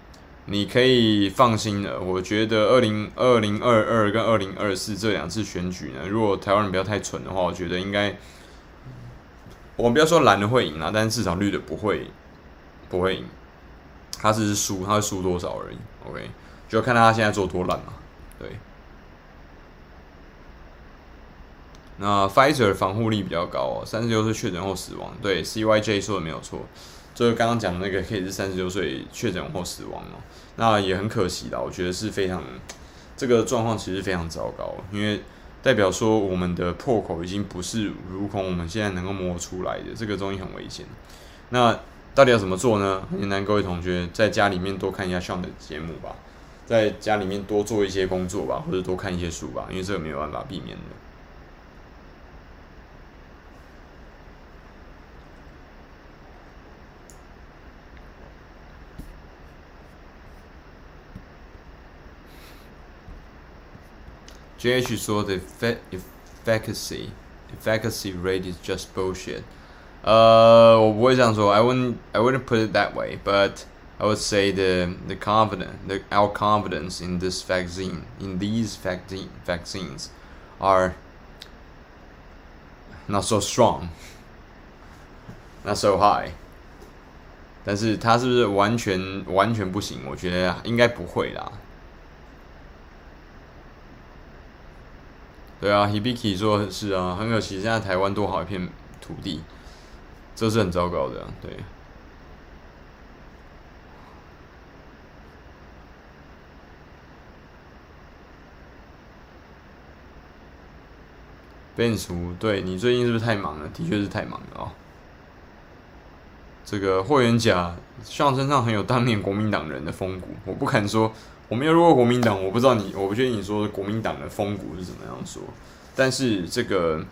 你可以放心了。我觉得二零二零二二跟二零二四这两次选举呢，如果台湾人不要太蠢的话，我觉得应该，我们不要说蓝的会赢啊，但是至少绿的不会不会赢，他只是输，他会输多少而已。OK，就看他现在做多烂嘛，对。那 Pfizer 防护力比较高哦，三十六岁确诊后死亡。对，CYJ 说的没有错，就是刚刚讲的那个可以是三十六岁确诊后死亡哦。那也很可惜的，我觉得是非常这个状况其实非常糟糕，因为代表说我们的破口已经不是如同我们现在能够摸出来的，这个东西很危险。那到底要怎么做呢？很简单，各位同学在家里面多看一下 Sean 的节目吧，在家里面多做一些工作吧，或者多看一些书吧，因为这个没有办法避免的。JH 说的 efficacy efficacy rate is just bullshit。呃，我不会这样说，I wouldn't I wouldn't put it that way, but I would say the the confidence the our confidence in this vaccine in these vaccine vaccines are not so strong, not so high。但是它是不是完全完全不行？我觉得应该不会啦。 对啊，Hibiki 说的是啊，很可惜，现在台湾多好一片土地，这是很糟糕的啊。对。变数，对，你最近是不是太忙了？的确是太忙了哦。这个霍元甲，像身上很有当年国民党人的风骨。我不敢说，我没有入过国民党，我不知道你，我不确定你说国民党的风骨是怎么样说。但是这个，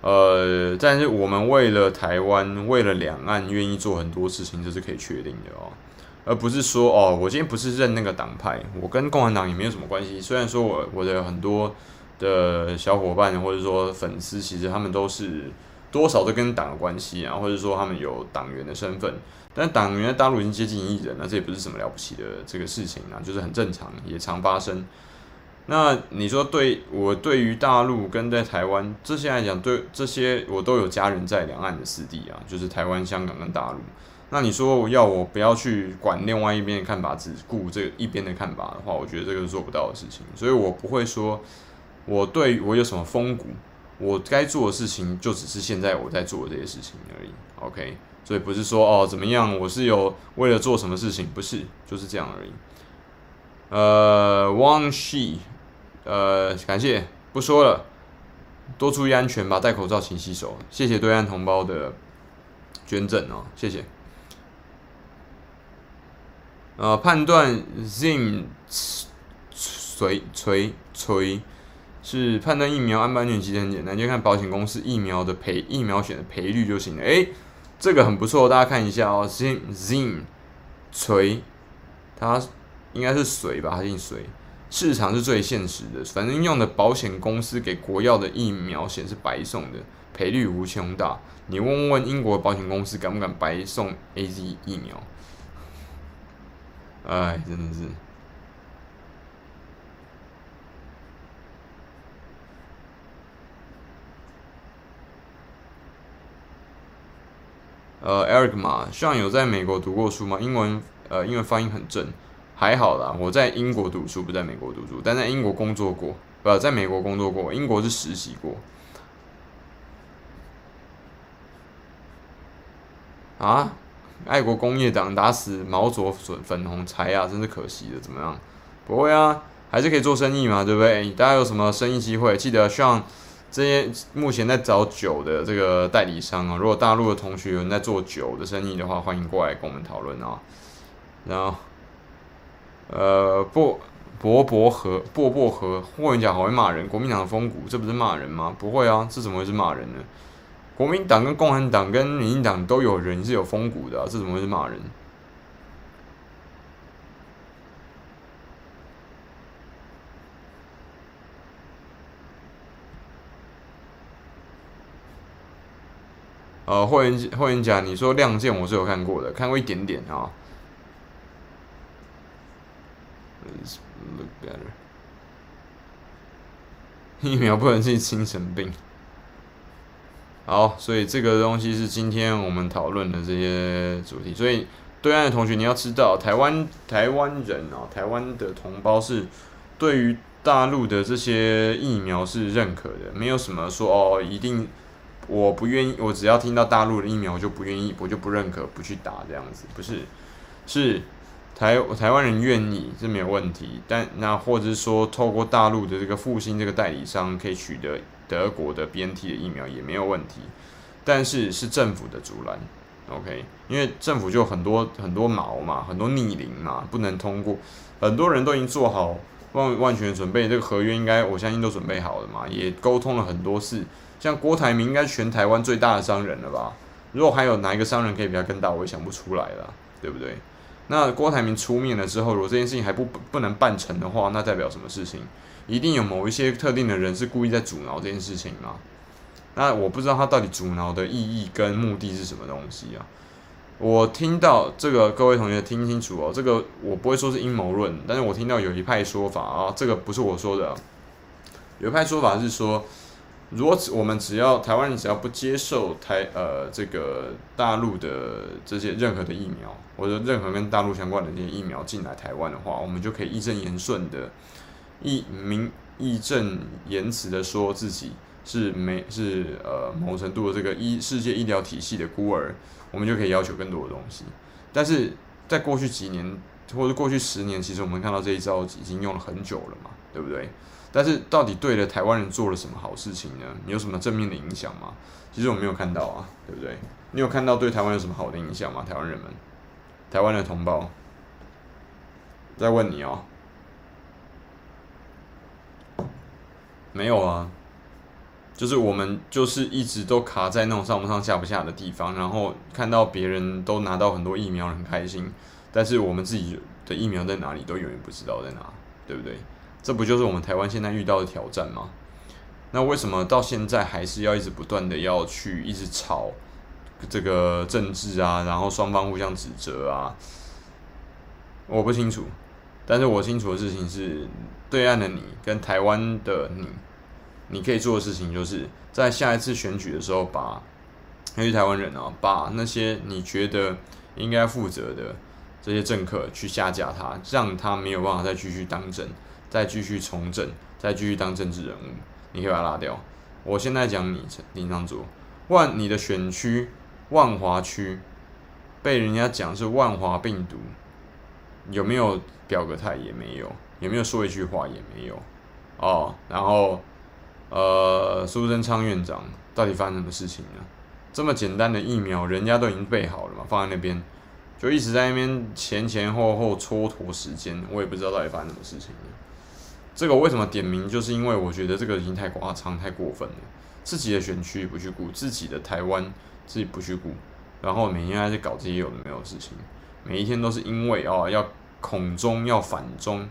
呃，但是我们为了台湾，为了两岸，愿意做很多事情，这是可以确定的哦。而不是说，哦，我今天不是认那个党派，我跟共产党也没有什么关系。虽然说我我的很多的小伙伴或者说粉丝，其实他们都是。多少都跟党有关系啊，或者说他们有党员的身份，但党员在大陆已经接近一人了，这也不是什么了不起的这个事情啊，就是很正常，也常发生。那你说对我对于大陆跟在台湾这些来讲，对这些我都有家人在两岸的四地啊，就是台湾、香港跟大陆。那你说我要我不要去管另外一边的看法，只顾这一边的看法的话，我觉得这个做不到的事情，所以我不会说我对我有什么风骨。我该做的事情就只是现在我在做的这些事情而已，OK，所以不是说哦怎么样，我是有为了做什么事情，不是，就是这样而已。呃，Wang Shi，呃，感谢，不说了，多注意安全吧，戴口罩，勤洗手，谢谢对岸同胞的捐赠哦，谢谢。呃，判断 Zim 垂垂垂。是判断疫苗安不安全，其实很简单，就看保险公司疫苗的赔疫苗险的赔率就行了。诶，这个很不错，大家看一下哦。Zim Zim 锤，它应该是水吧？它姓水。市场是最现实的，反正用的保险公司给国药的疫苗险是白送的，赔率无穷大。你问问英国保险公司敢不敢白送 AZ 疫苗？哎，真的是。呃，Eric 嘛，像有在美国读过书吗？英文，呃，英文发音很正，还好啦。我在英国读书，不在美国读书，但在英国工作过，不，在美国工作过，英国是实习过。啊，爱国工业党打死毛左粉粉红才啊，真是可惜的。怎么样？不会啊，还是可以做生意嘛，对不对？大家有什么生意机会？记得像。这些目前在找酒的这个代理商啊，如果大陆的同学有人在做酒的生意的话，欢迎过来跟我们讨论啊。然后，呃，薄薄薄荷薄薄荷，霍元甲好会骂人，国民党的风骨，这不是骂人吗？不会啊，这怎么会是骂人呢？国民党跟共产党跟民进党都有人是有风骨的啊，这怎么会是骂人？呃，霍元霍元甲，你说《亮剑》我是有看过的，看过一点点啊。疫苗不能是精神病。好，所以这个东西是今天我们讨论的这些主题。所以对岸的同学，你要知道，台湾台湾人啊，台湾的同胞是对于大陆的这些疫苗是认可的，没有什么说哦一定。我不愿意，我只要听到大陆的疫苗，我就不愿意，我就不认可，不去打这样子，不是，是台台湾人愿意是没有问题，但那或者是说透过大陆的这个复兴这个代理商可以取得德国的 BNT 的疫苗也没有问题，但是是政府的阻拦，OK，因为政府就很多很多毛嘛，很多逆鳞嘛，不能通过，很多人都已经做好万万全准备，这个合约应该我相信都准备好了嘛，也沟通了很多次。像郭台铭应该全台湾最大的商人了吧？如果还有哪一个商人可以比他更大，我也想不出来了，对不对？那郭台铭出面了之后，如果这件事情还不不能办成的话，那代表什么事情？一定有某一些特定的人是故意在阻挠这件事情吗？那我不知道他到底阻挠的意义跟目的是什么东西啊？我听到这个，各位同学听清楚哦，这个我不会说是阴谋论，但是我听到有一派说法啊，这个不是我说的，有一派说法是说，如果只我们只要台湾人只要不接受台呃这个大陆的这些任何的疫苗，或者任何跟大陆相关的这些疫苗进来台湾的话，我们就可以义正言顺的义名义正言辞的说自己。是没是呃某程度的这个医世界医疗体系的孤儿，我们就可以要求更多的东西。但是在过去几年或者过去十年，其实我们看到这一招已经用了很久了嘛，对不对？但是到底对了台湾人做了什么好事情呢？你有什么正面的影响吗？其实我没有看到啊，对不对？你有看到对台湾有什么好的影响吗？台湾人们，台湾的同胞，再问你哦，没有啊。就是我们就是一直都卡在那种上不上下不下的地方，然后看到别人都拿到很多疫苗很开心，但是我们自己的疫苗在哪里都永远不知道在哪，对不对？这不就是我们台湾现在遇到的挑战吗？那为什么到现在还是要一直不断的要去一直吵这个政治啊，然后双方互相指责啊？我不清楚，但是我清楚的事情是，对岸的你跟台湾的你。你可以做的事情，就是在下一次选举的时候，把那些台湾人啊，把那些你觉得应该负责的这些政客去下架他，让他没有办法再继续当政，再继续从政，再继续当政治人物。你可以把他拉掉。我现在讲你林昶佐，万你的选区万华区被人家讲是万华病毒，有没有表个态？也没有，有没有说一句话？也没有。哦，然后。呃，苏贞昌院长到底发生什么事情呢？这么简单的疫苗，人家都已经备好了嘛，放在那边，就一直在那边前前后后蹉跎时间，我也不知道到底发生什么事情了。这个为什么点名？就是因为我觉得这个已经太夸张、太过分了。自己的选区不去顾，自己的台湾自己不去顾，然后每天还在搞这些有的没有的事情，每一天都是因为哦要恐中要反中。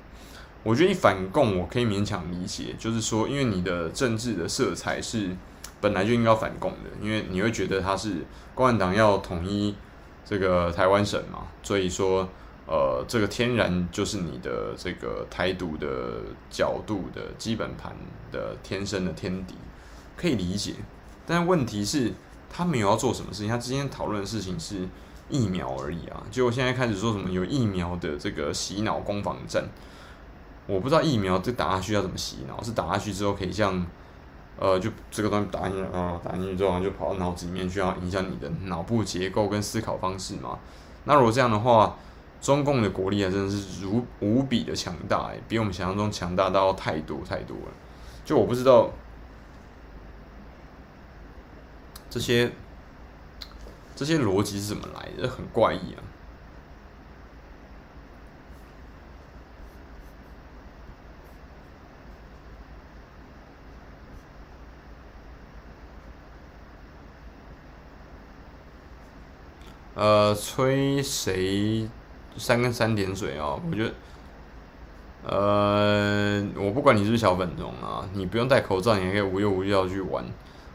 我觉得你反共，我可以勉强理解，就是说，因为你的政治的色彩是本来就应该反共的，因为你会觉得他是共产党要统一这个台湾省嘛，所以说，呃，这个天然就是你的这个台独的角度的基本盘的天生的天敌，可以理解。但问题是，他没有要做什么事情，他今天讨论的事情是疫苗而已啊，结果现在开始说什么有疫苗的这个洗脑攻防战。我不知道疫苗这打下去要怎么洗脑，是打下去之后可以像，呃，就这个东西打进去啊，打进去之后就跑到脑子里面去，要影响你的脑部结构跟思考方式嘛？那如果这样的话，中共的国力啊真的是如无比的强大，哎，比我们想象中强大到太多太多了。就我不知道这些这些逻辑是怎么来的，很怪异啊。呃，吹谁三跟三点水哦？我觉得，呃，我不管你是不是小粉红啊，你不用戴口罩，你也可以无忧无虑去玩。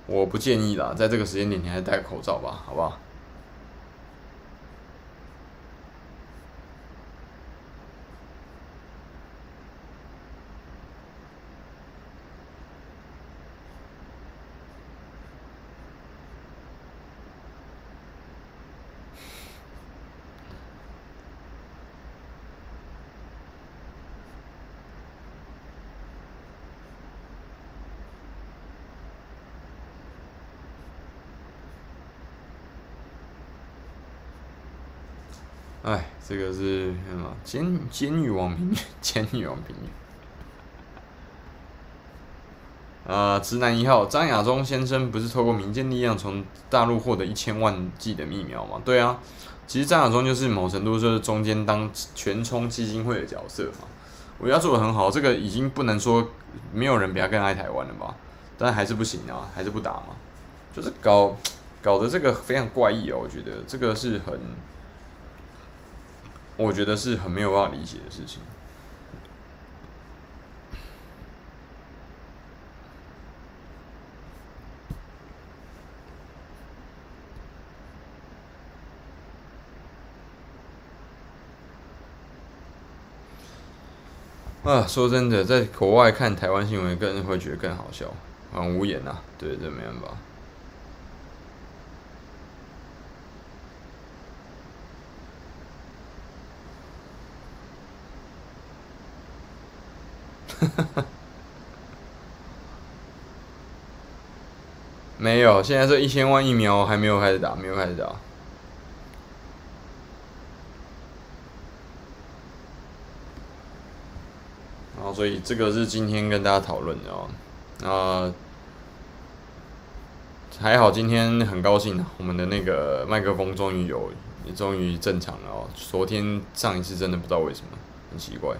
我不建议啦，在这个时间点你还是戴口罩吧，好不好？哎，这个是什么？监监狱网评，监狱网评。啊，直男一号张亚中先生不是透过民间力量从大陆获得一千万剂的疫苗吗？对啊，其实张亚中就是某程度就是中间当全充基金会的角色嘛。我觉得他做得很好，这个已经不能说没有人比他更爱台湾了吧？但还是不行啊，还是不打嘛，就是搞搞得这个非常怪异哦。我觉得这个是很。我觉得是很没有办法理解的事情。啊，说真的，在国外看台湾新闻，更会觉得更好笑，很无言呐、啊。对，这没办法。没有，现在这一千万疫苗还没有开始打，没有开始打。然后所以这个是今天跟大家讨论的哦，啊，还好今天很高兴，我们的那个麦克风终于有，也终于正常了哦。昨天上一次真的不知道为什么，很奇怪。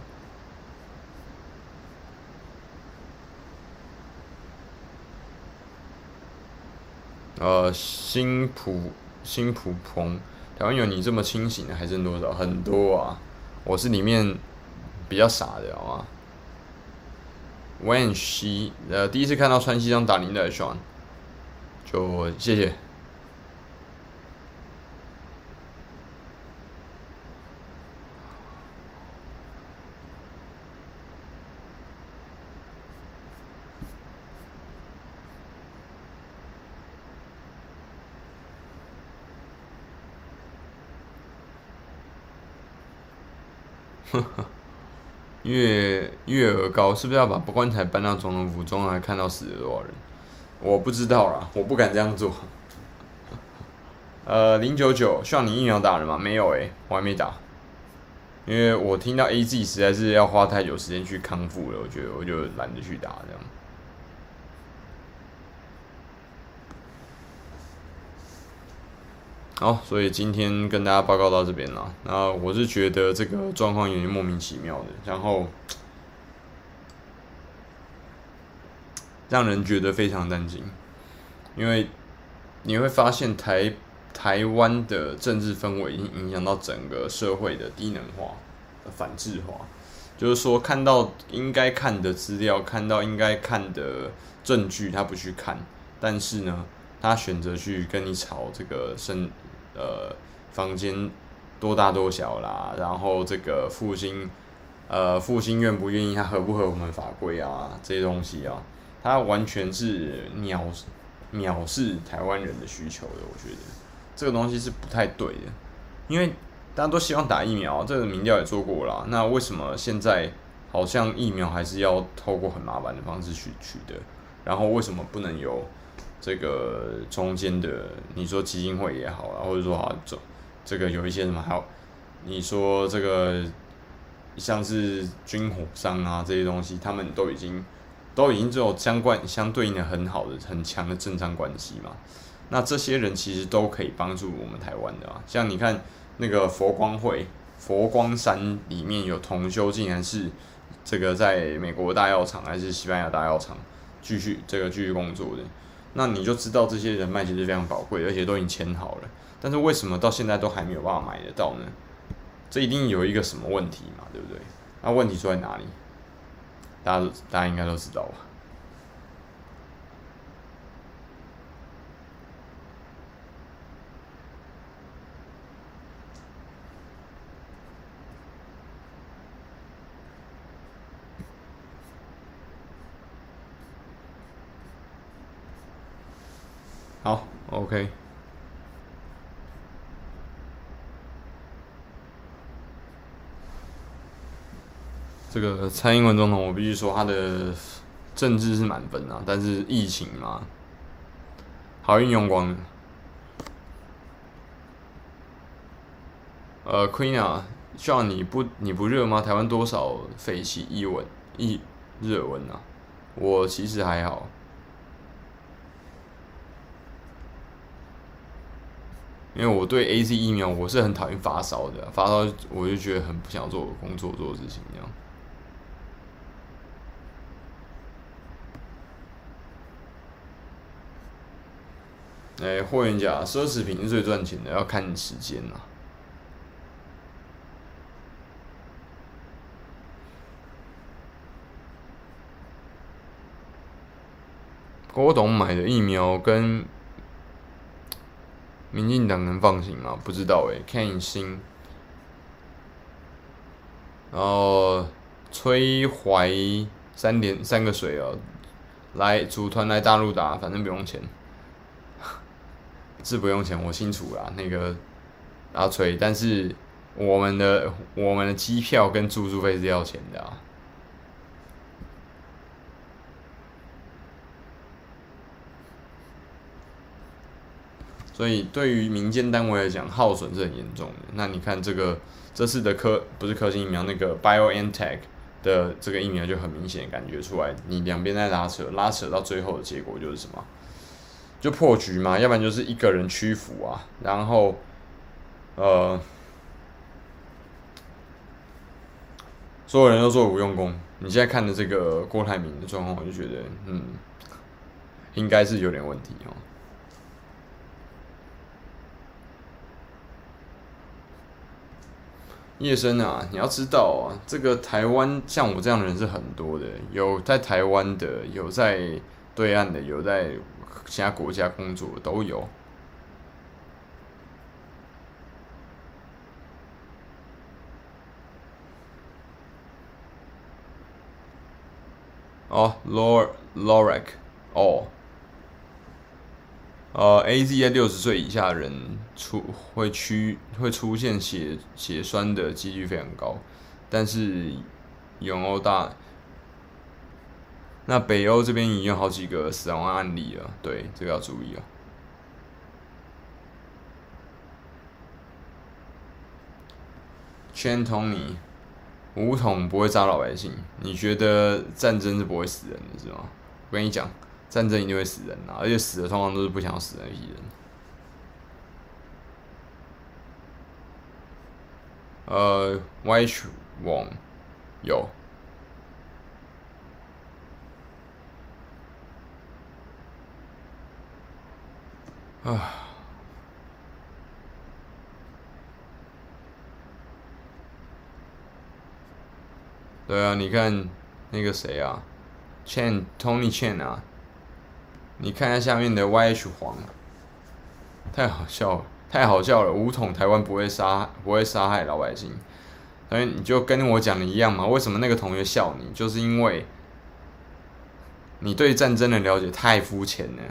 呃，新普新普鹏，台湾有你这么清醒的还剩多少？很多啊，我是里面比较傻的，好吗？When 西呃，第一次看到穿西装打领带的 Sean，就谢谢。呵呵月月额高，是不是要把棺材搬到总统府中来看到死了多少人？我不知道啦，我不敢这样做。呃，零九九，需要你疫苗打了吗？没有诶、我还没打，因为我听到 A G 实在是要花太久时间去康复了，我觉得我就懒得去打这样。好，所以今天跟大家报告到这边了。那我是觉得这个状况有点莫名其妙的，然后让人觉得非常担心，因为你会发现台台湾的政治氛围已经影响到整个社会的低能化、反智化，就是说看到应该看的资料，看到应该看的证据，他不去看，但是呢，他选择去跟你吵这个生。呃，房间多大多小啦，然后这个复兴，呃，复兴愿不愿意，他合不合我们法规啊？这些东西啊，他完全是藐藐视台湾人的需求的。我觉得这个东西是不太对的，因为大家都希望打疫苗，这个民调也做过了。那为什么现在好像疫苗还是要透过很麻烦的方式去取得？然后为什么不能有？这个中间的，你说基金会也好啊，或者说啊，这这个有一些什么，还有你说这个像是军火商啊这些东西，他们都已经都已经有相关相对应的很好的很强的政商关系嘛。那这些人其实都可以帮助我们台湾的啊。像你看那个佛光会佛光山里面有同修，竟然是这个在美国大药厂还是西班牙大药厂继续这个继续工作的。那你就知道这些人脉其实非常宝贵，而且都已经签好了。但是为什么到现在都还没有办法买得到呢？这一定有一个什么问题嘛，对不对？那问题出在哪里？大家大家应该都知道吧？好，OK。这个蔡英文总统，我必须说他的政治是满分啊，但是疫情嘛，好运用光了。呃，Queen 啊，希望你不你不热吗？台湾多少废气一文一热文啊？我其实还好。因为我对 AZ 疫苗，我是很讨厌发烧的，发烧我就觉得很不想做工作做事情这样。哎，霍元甲，奢侈品是最赚钱的，要看时间呐。郭董买的疫苗跟。民进党能放行吗？不知道诶、欸，看新。然后崔怀三点三个水哦，来组团来大陆打，反正不用钱，是不用钱，我清楚啦。那个阿崔，但是我们的我们的机票跟住宿费是要钱的啊。所以对于民间单位来讲，耗损是很严重的。那你看这个这次的科不是科兴疫苗，那个 BioNTech 的这个疫苗就很明显感觉出来，你两边在拉扯，拉扯到最后的结果就是什么？就破局嘛，要不然就是一个人屈服啊。然后，呃，所有人都做无用功。你现在看的这个郭台铭的状况，我就觉得，嗯，应该是有点问题哦。叶生啊，你要知道啊，这个台湾像我这样的人是很多的，有在台湾的，有在对岸的，有在其他国家工作的都有。哦，Lor，Lorek，哦。呃，A Z 在六十岁以下的人出会出会出现血血栓的几率非常高，但是永欧大，那北欧这边已经有好几个死亡案例了，对，这个要注意啊。Chen Tony，武统不会杀老百姓，你觉得战争是不会死人的是吗？我跟你讲。战争一定会死人啊，而且死的通常都是不想死的那批人。呃，White 网有啊，对啊，你看那个谁啊，Chen Tony Chen 啊。你看一下下面的 YH 黄，太好笑了，太好笑了！武统台湾不会杀，不会杀害老百姓，所以你就跟我讲的一样嘛？为什么那个同学笑你？就是因为你对战争的了解太肤浅了，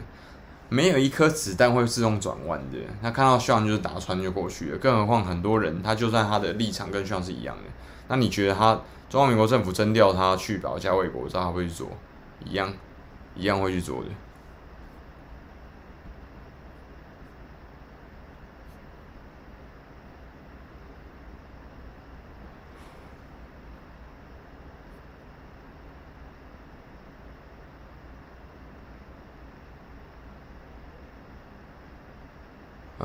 没有一颗子弹会自动转弯的。他看到希望就是打穿就过去了，更何况很多人他就算他的立场跟希望是一样的，那你觉得他中华民国政府征调他去保家卫国，知道他会去做？一样，一样会去做的。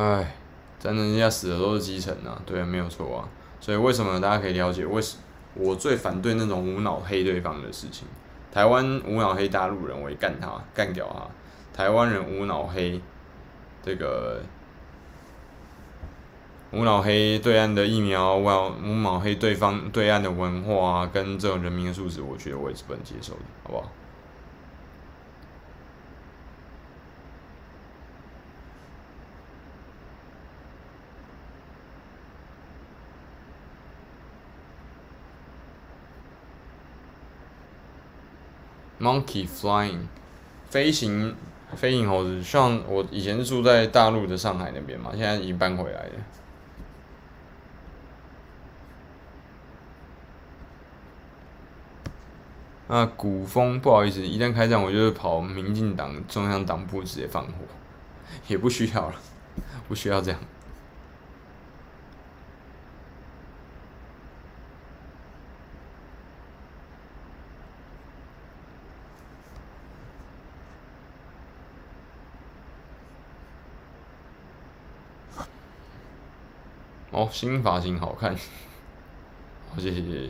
哎，真的，人家死的都是基层啊，对啊，没有错啊。所以为什么大家可以了解？为什我最反对那种无脑黑对方的事情？台湾无脑黑大陆人，我也干他，干掉他。台湾人无脑黑这个无脑黑对岸的疫苗，无脑无脑黑对方对岸的文化跟这种人民的素质，我觉得我也是不能接受的，好不好？Monkey flying，飞行飞行猴子，像我以前是住在大陆的上海那边嘛，现在已经搬回来了。啊，古风，不好意思，一旦开战，我就跑民进党中央党部直接放火，也不需要了，不需要这样。哦，新发型好看，好谢谢谢谢。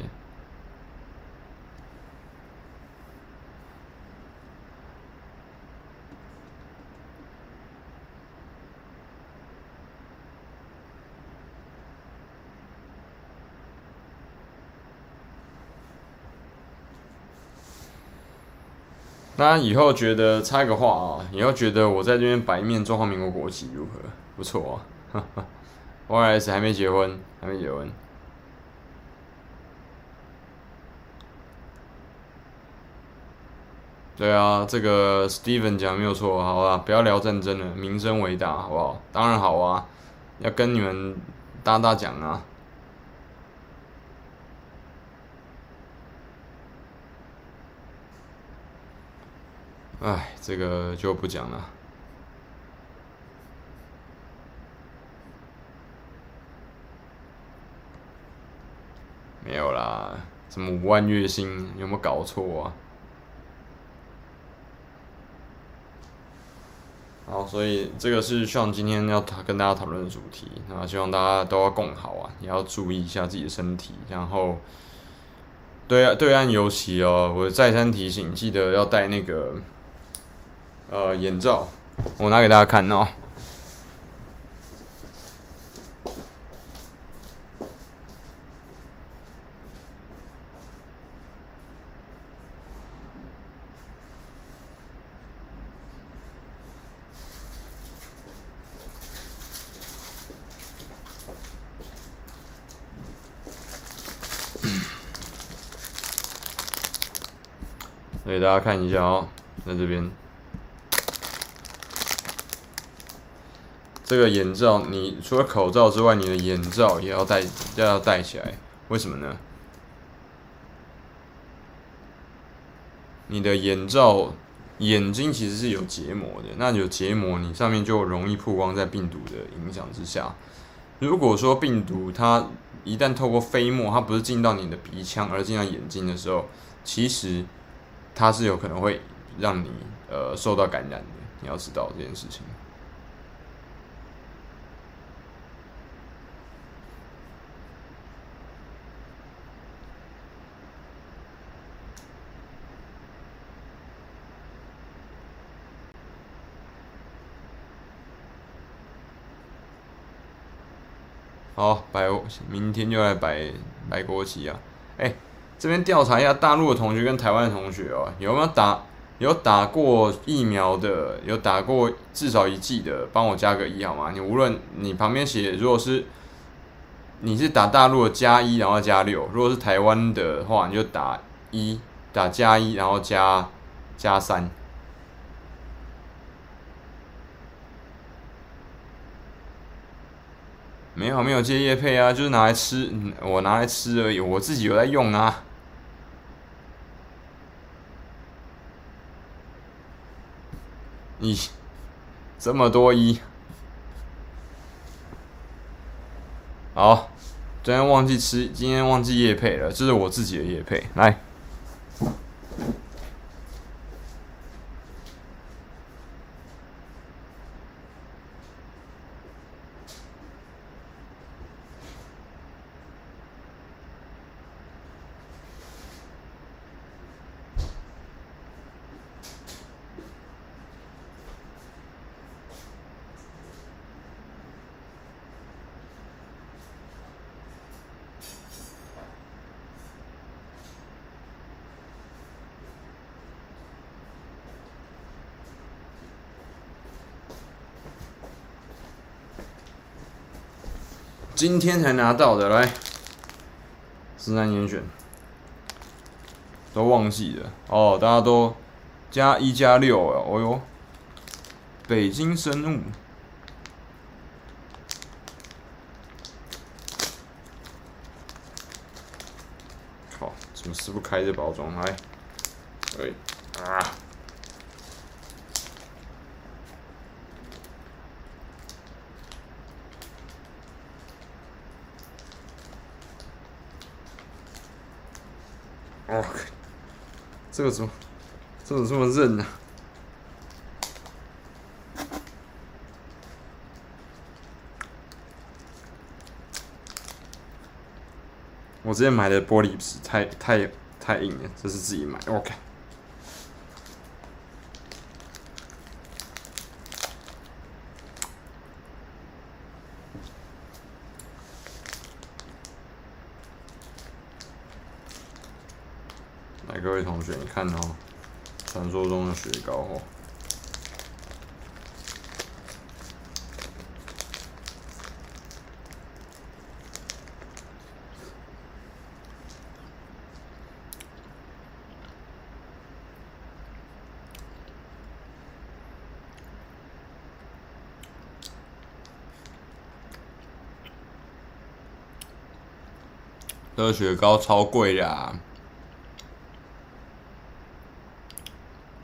大家以后觉得插个话啊，以后觉得我在这边摆面中华民国国旗如何？不错啊，哈哈。Y.S 还没结婚，还没结婚。对啊，这个 Steven 讲没有错，好吧，不要聊战争了，民生为大，好不好？当然好啊，要跟你们大大讲啊。哎，这个就不讲了。没有啦，什么五万月薪，有没有搞错啊？好，所以这个是像今天要跟大家讨论的主题，那希望大家都要共好啊，也要注意一下自己的身体。然后，对啊，对岸尤其哦，我再三提醒，记得要戴那个呃眼罩，我拿给大家看哦。大家看一下哦，在这边，这个眼罩，你除了口罩之外，你的眼罩也要戴，要要戴起来。为什么呢？你的眼罩眼睛其实是有结膜的，那有结膜，你上面就容易曝光在病毒的影响之下。如果说病毒它一旦透过飞沫，它不是进到你的鼻腔，而进到眼睛的时候，其实。它是有可能会让你呃受到感染的，你要知道这件事情。好，摆明天就来摆摆国旗啊！哎、这边调查一下大陆的同学跟台湾的同学哦，有没有打有打过疫苗的，有打过至少一剂的，帮我加个一好吗？你无论你旁边写，如果是你是打大陆的加一，然后加六；如果是台湾的话，你就打一，打加一，然后加加三。没有没有接叶配啊，就是拿来吃，我拿来吃而已，我自己有在用啊。一，这么多一，好，昨天忘记吃，今天忘记夜配了，这是我自己的夜配，来。今天才拿到的，来，十三严选，都忘记了。哦，大家都加一加六啊，哦哟，北京生物，好，怎么撕不开这包装？来，对，啊。哦，这个怎么，这个这么韧呢？我之前买的玻璃纸太太太硬了，这是自己买。OK。看哦，传说中的雪糕哦。这雪糕超贵的、啊。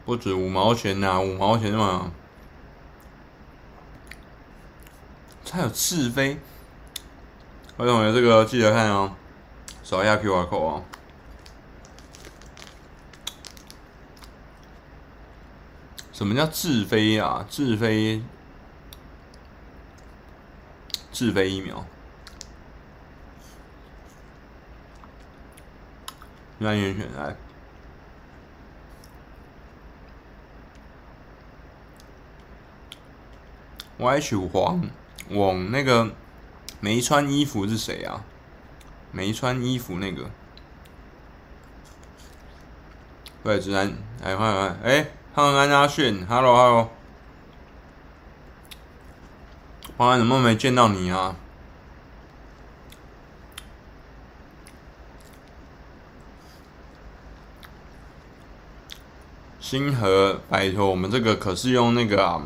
不止五毛钱呐，五毛钱嘛。还有自飞，各位同学，这个记得看哦，扫一下 QR code 哦。什么叫自飞啊？自飞，自飞疫苗。专业选来，YH 黄网那个没穿衣服是谁啊？没穿衣服那个，对，自然来看看，哎。欢迎安家炫，Hello Hello，黄安怎么没见到你啊？星河，拜托，我们这个可是用那个啊，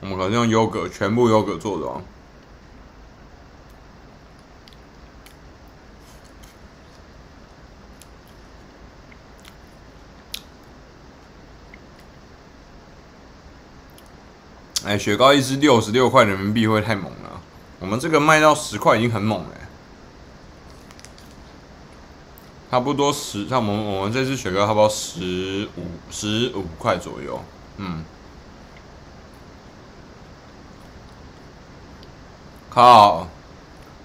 我们可是用优格，全部优格做的哦。哎，雪糕一支六十六块人民币会太猛了。我们这个卖到十块已经很猛了。差不多十，像我们我们这支雪糕差不多十五十五块左右。嗯，靠，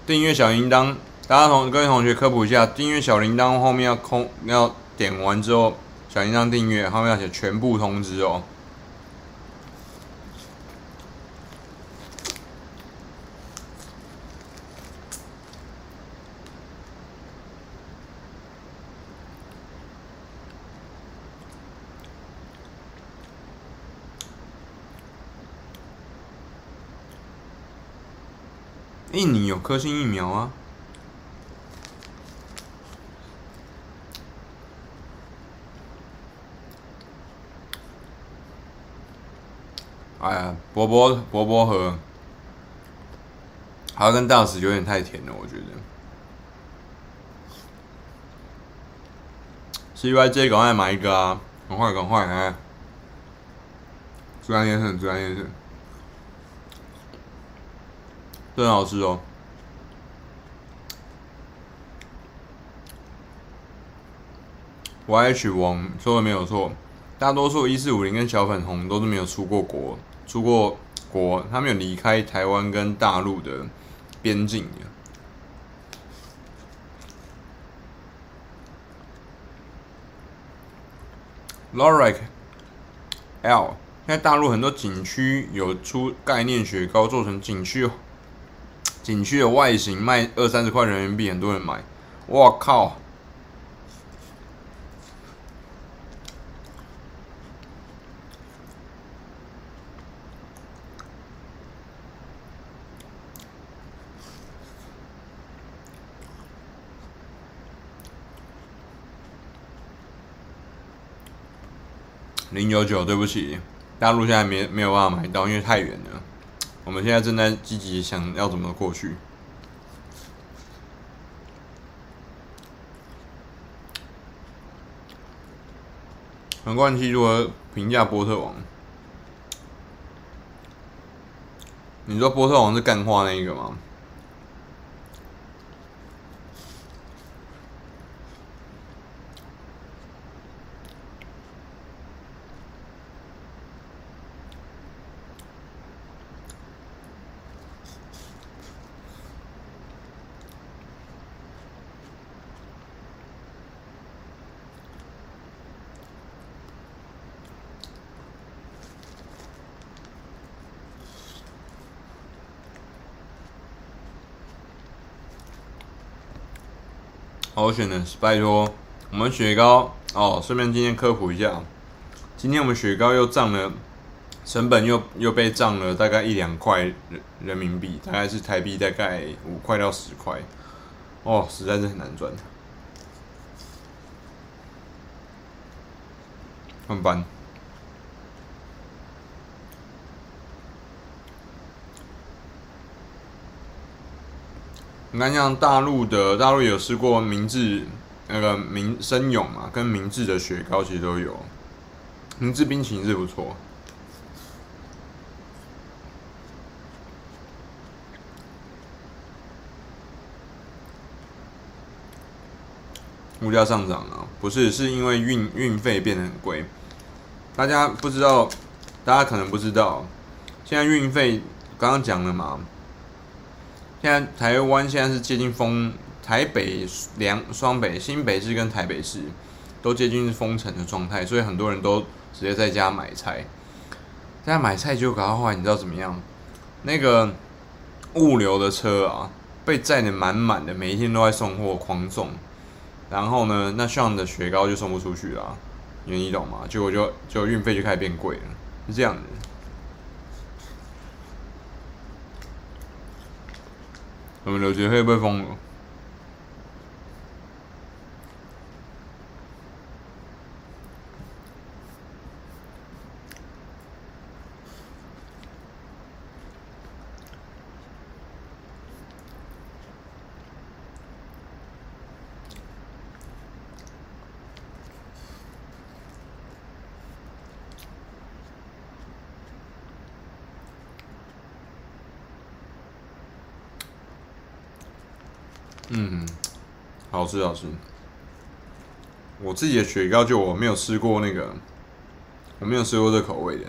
订阅小铃铛，大家同各位同学科普一下，订阅小铃铛后面要空，要点完之后，小铃铛订阅后面要写全部通知哦。印尼有科兴疫苗啊！哎呀，波波波波河，还要跟大使有点太甜了，我觉得。CYJ 赶快买一个啊！赶快赶快哎！专业很专业的。真好吃哦！YH 王说的没有错，大多数一四五零跟小粉红都是没有出过国，出过国，他们有离开台湾跟大陆的边境的。Loric L，现在大陆很多景区有出概念雪糕做成景区哦。景区的外形卖二三十块人民币，很多人买。我靠！零九九，对不起，大陆现在没没有办法买到，因为太远了。我们现在正在积极想要怎么过去。陈冠希如何评价波特王？你说波特王是干话那一个吗？我选的是，拜托，我们雪糕哦。顺便今天科普一下，今天我们雪糕又涨了，成本又又被涨了大概一两块人人民币，大概是台币大概五块到十块，哦，实在是很难赚。很烦。你看像大陆的，大陆有吃过明治那个明生勇嘛，跟明治的雪糕其实都有，明治冰淇淋是不错。物价上涨了，不是，是因为运运费变得很贵。大家不知道，大家可能不知道，现在运费刚刚讲了嘛。现在台湾现在是接近封，台北两双北新北市跟台北市都接近是封城的状态，所以很多人都直接在家买菜。在买菜就搞到后来，你知道怎么样？那个物流的车啊，被载得满满的，每一天都在送货，狂送。然后呢，那像的雪糕就送不出去了，你懂吗？结果就就运费就开始变贵了，是这样的。我们刘杰会不会疯了？嗯，好吃好吃。我自己的雪糕就我没有吃过那个，我没有吃过这口味的。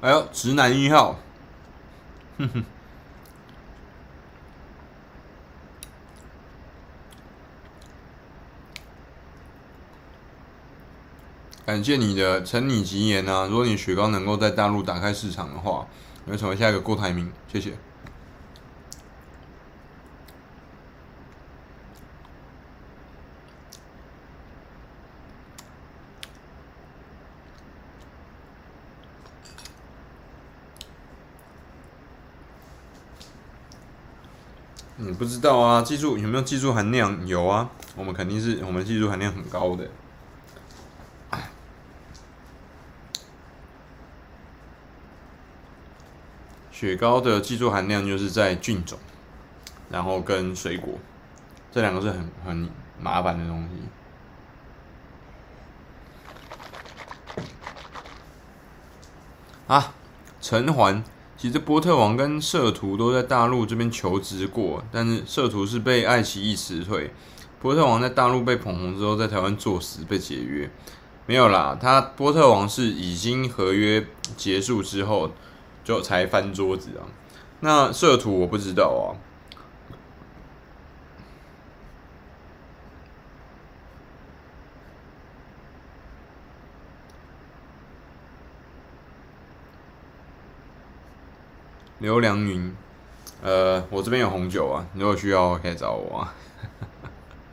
哎呦，直男一号，哼哼，感谢你的承你吉言啊！如果你雪糕能够在大陆打开市场的话，你会成为下一个郭台铭。谢谢。你不知道啊？技术有没有技术含量？有啊，我们肯定是我们技术含量很高的。雪糕的技术含量就是在菌种，然后跟水果，这两个是很很麻烦的东西。啊，陈环。其实波特王跟摄图都在大陆这边求职过，但是摄图是被爱奇艺辞退，波特王在大陆被捧红之后，在台湾作死被解约，没有啦，他波特王是已经合约结束之后就才翻桌子啊，那摄图我不知道啊。刘良云，呃，我这边有红酒啊，如果需要可以找我啊。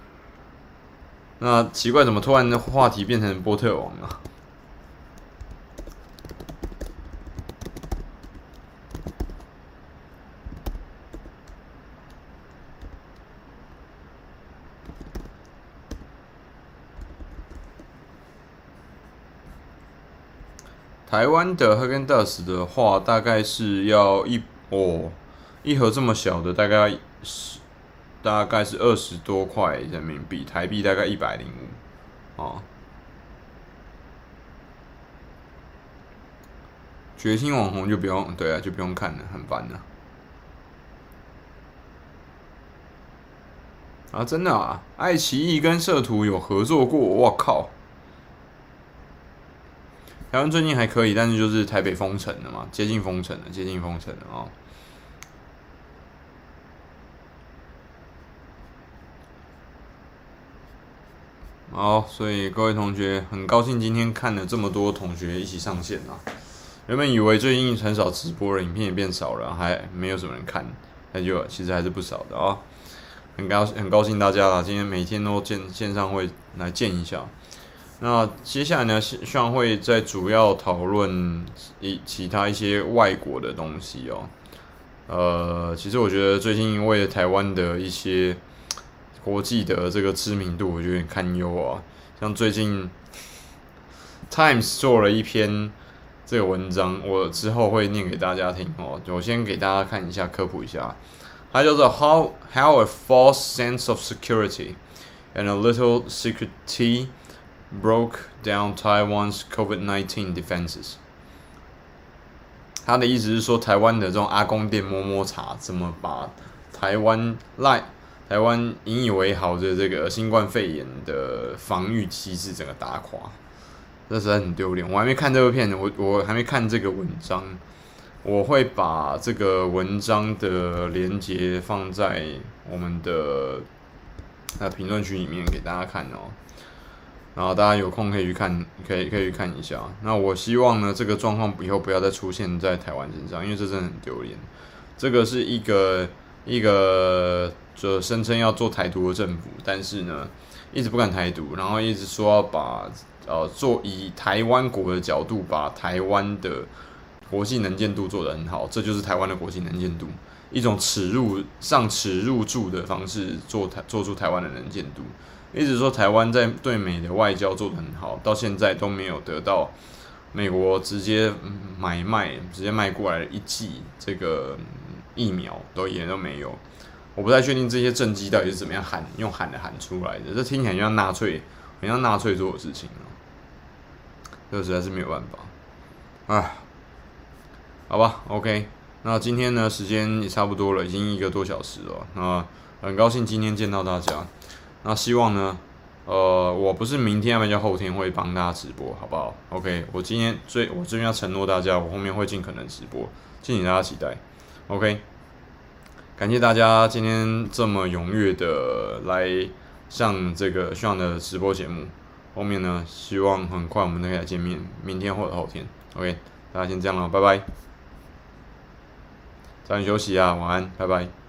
那奇怪，怎么突然的话题变成波特王了？台湾的哈根达斯的话，大概是要一哦，一盒这么小的，大概是大概是二十多块人民币，台币大概一百零五啊。决心网红就不用，对啊，就不用看了，很烦的。啊，真的啊，爱奇艺跟摄图有合作过，我靠！台湾最近还可以，但是就是台北封城了嘛，接近封城了，接近封城了啊。好，所以各位同学，很高兴今天看了这么多同学一起上线啊。原本以为最近很少直播了，影片也变少了，还没有什么人看，那就其实还是不少的啊、很高很高兴大家啦，今天每天都见线上会来见一下。那接下来呢，线上会再主要讨论一其他一些外国的东西哦。呃，其实我觉得最近因为台湾的一些国际的这个知名度，我觉得有点堪忧啊。像最近 Times 做了一篇这个文章，我之后会念给大家听哦。我先给大家看一下，科普一下。它叫做 How How a False Sense of Security and a Little Secrecy Broke Down Taiwan's COVID-19 Defenses。他的意思是说，台湾的这种阿公店摸摸茶，怎么把台湾赖台湾引以为豪的这个新冠肺炎的防御机制整个打垮，这实在很丢脸。我还没看这个片，我我还没看这个文章。我会把这个文章的连接放在我们的那评论区里面给大家看哦，然后大家有空可以去看，可以可以看一下。那我希望呢，这个状况以后不要再出现在台湾身上，因为这真的很丢脸。这个是一个一个就声称要做台独的政府，但是呢，一直不敢台独，然后一直说要把呃做以台湾国的角度把台湾的。国际能见度做得很好，这就是台湾的国际能见度，一种耻入上耻入柱的方式做台做出台湾的能见度。一直说台湾在对美的外交做得很好，到现在都没有得到美国直接买卖直接卖过来一剂这个疫苗都一点都没有。我不太确定这些政绩到底是怎么样喊用喊的喊出来的，这听起来像纳粹，很像纳粹做的事情啊，这实在是没有办法，唉。好吧，OK，那今天呢，时间也差不多了，已经一个多小时了。那很高兴今天见到大家。那希望呢，呃，我不是明天，要不就后天会帮大家直播，好不好？OK，我今天最我这边要承诺大家，我后面会尽可能直播，敬请大家期待。OK，感谢大家今天这么踊跃的来上这个炫的直播节目。后面呢，希望很快我们能够来见面，明天或者后天。OK，大家先这样了，拜拜。早点休息啊，晚安，拜拜。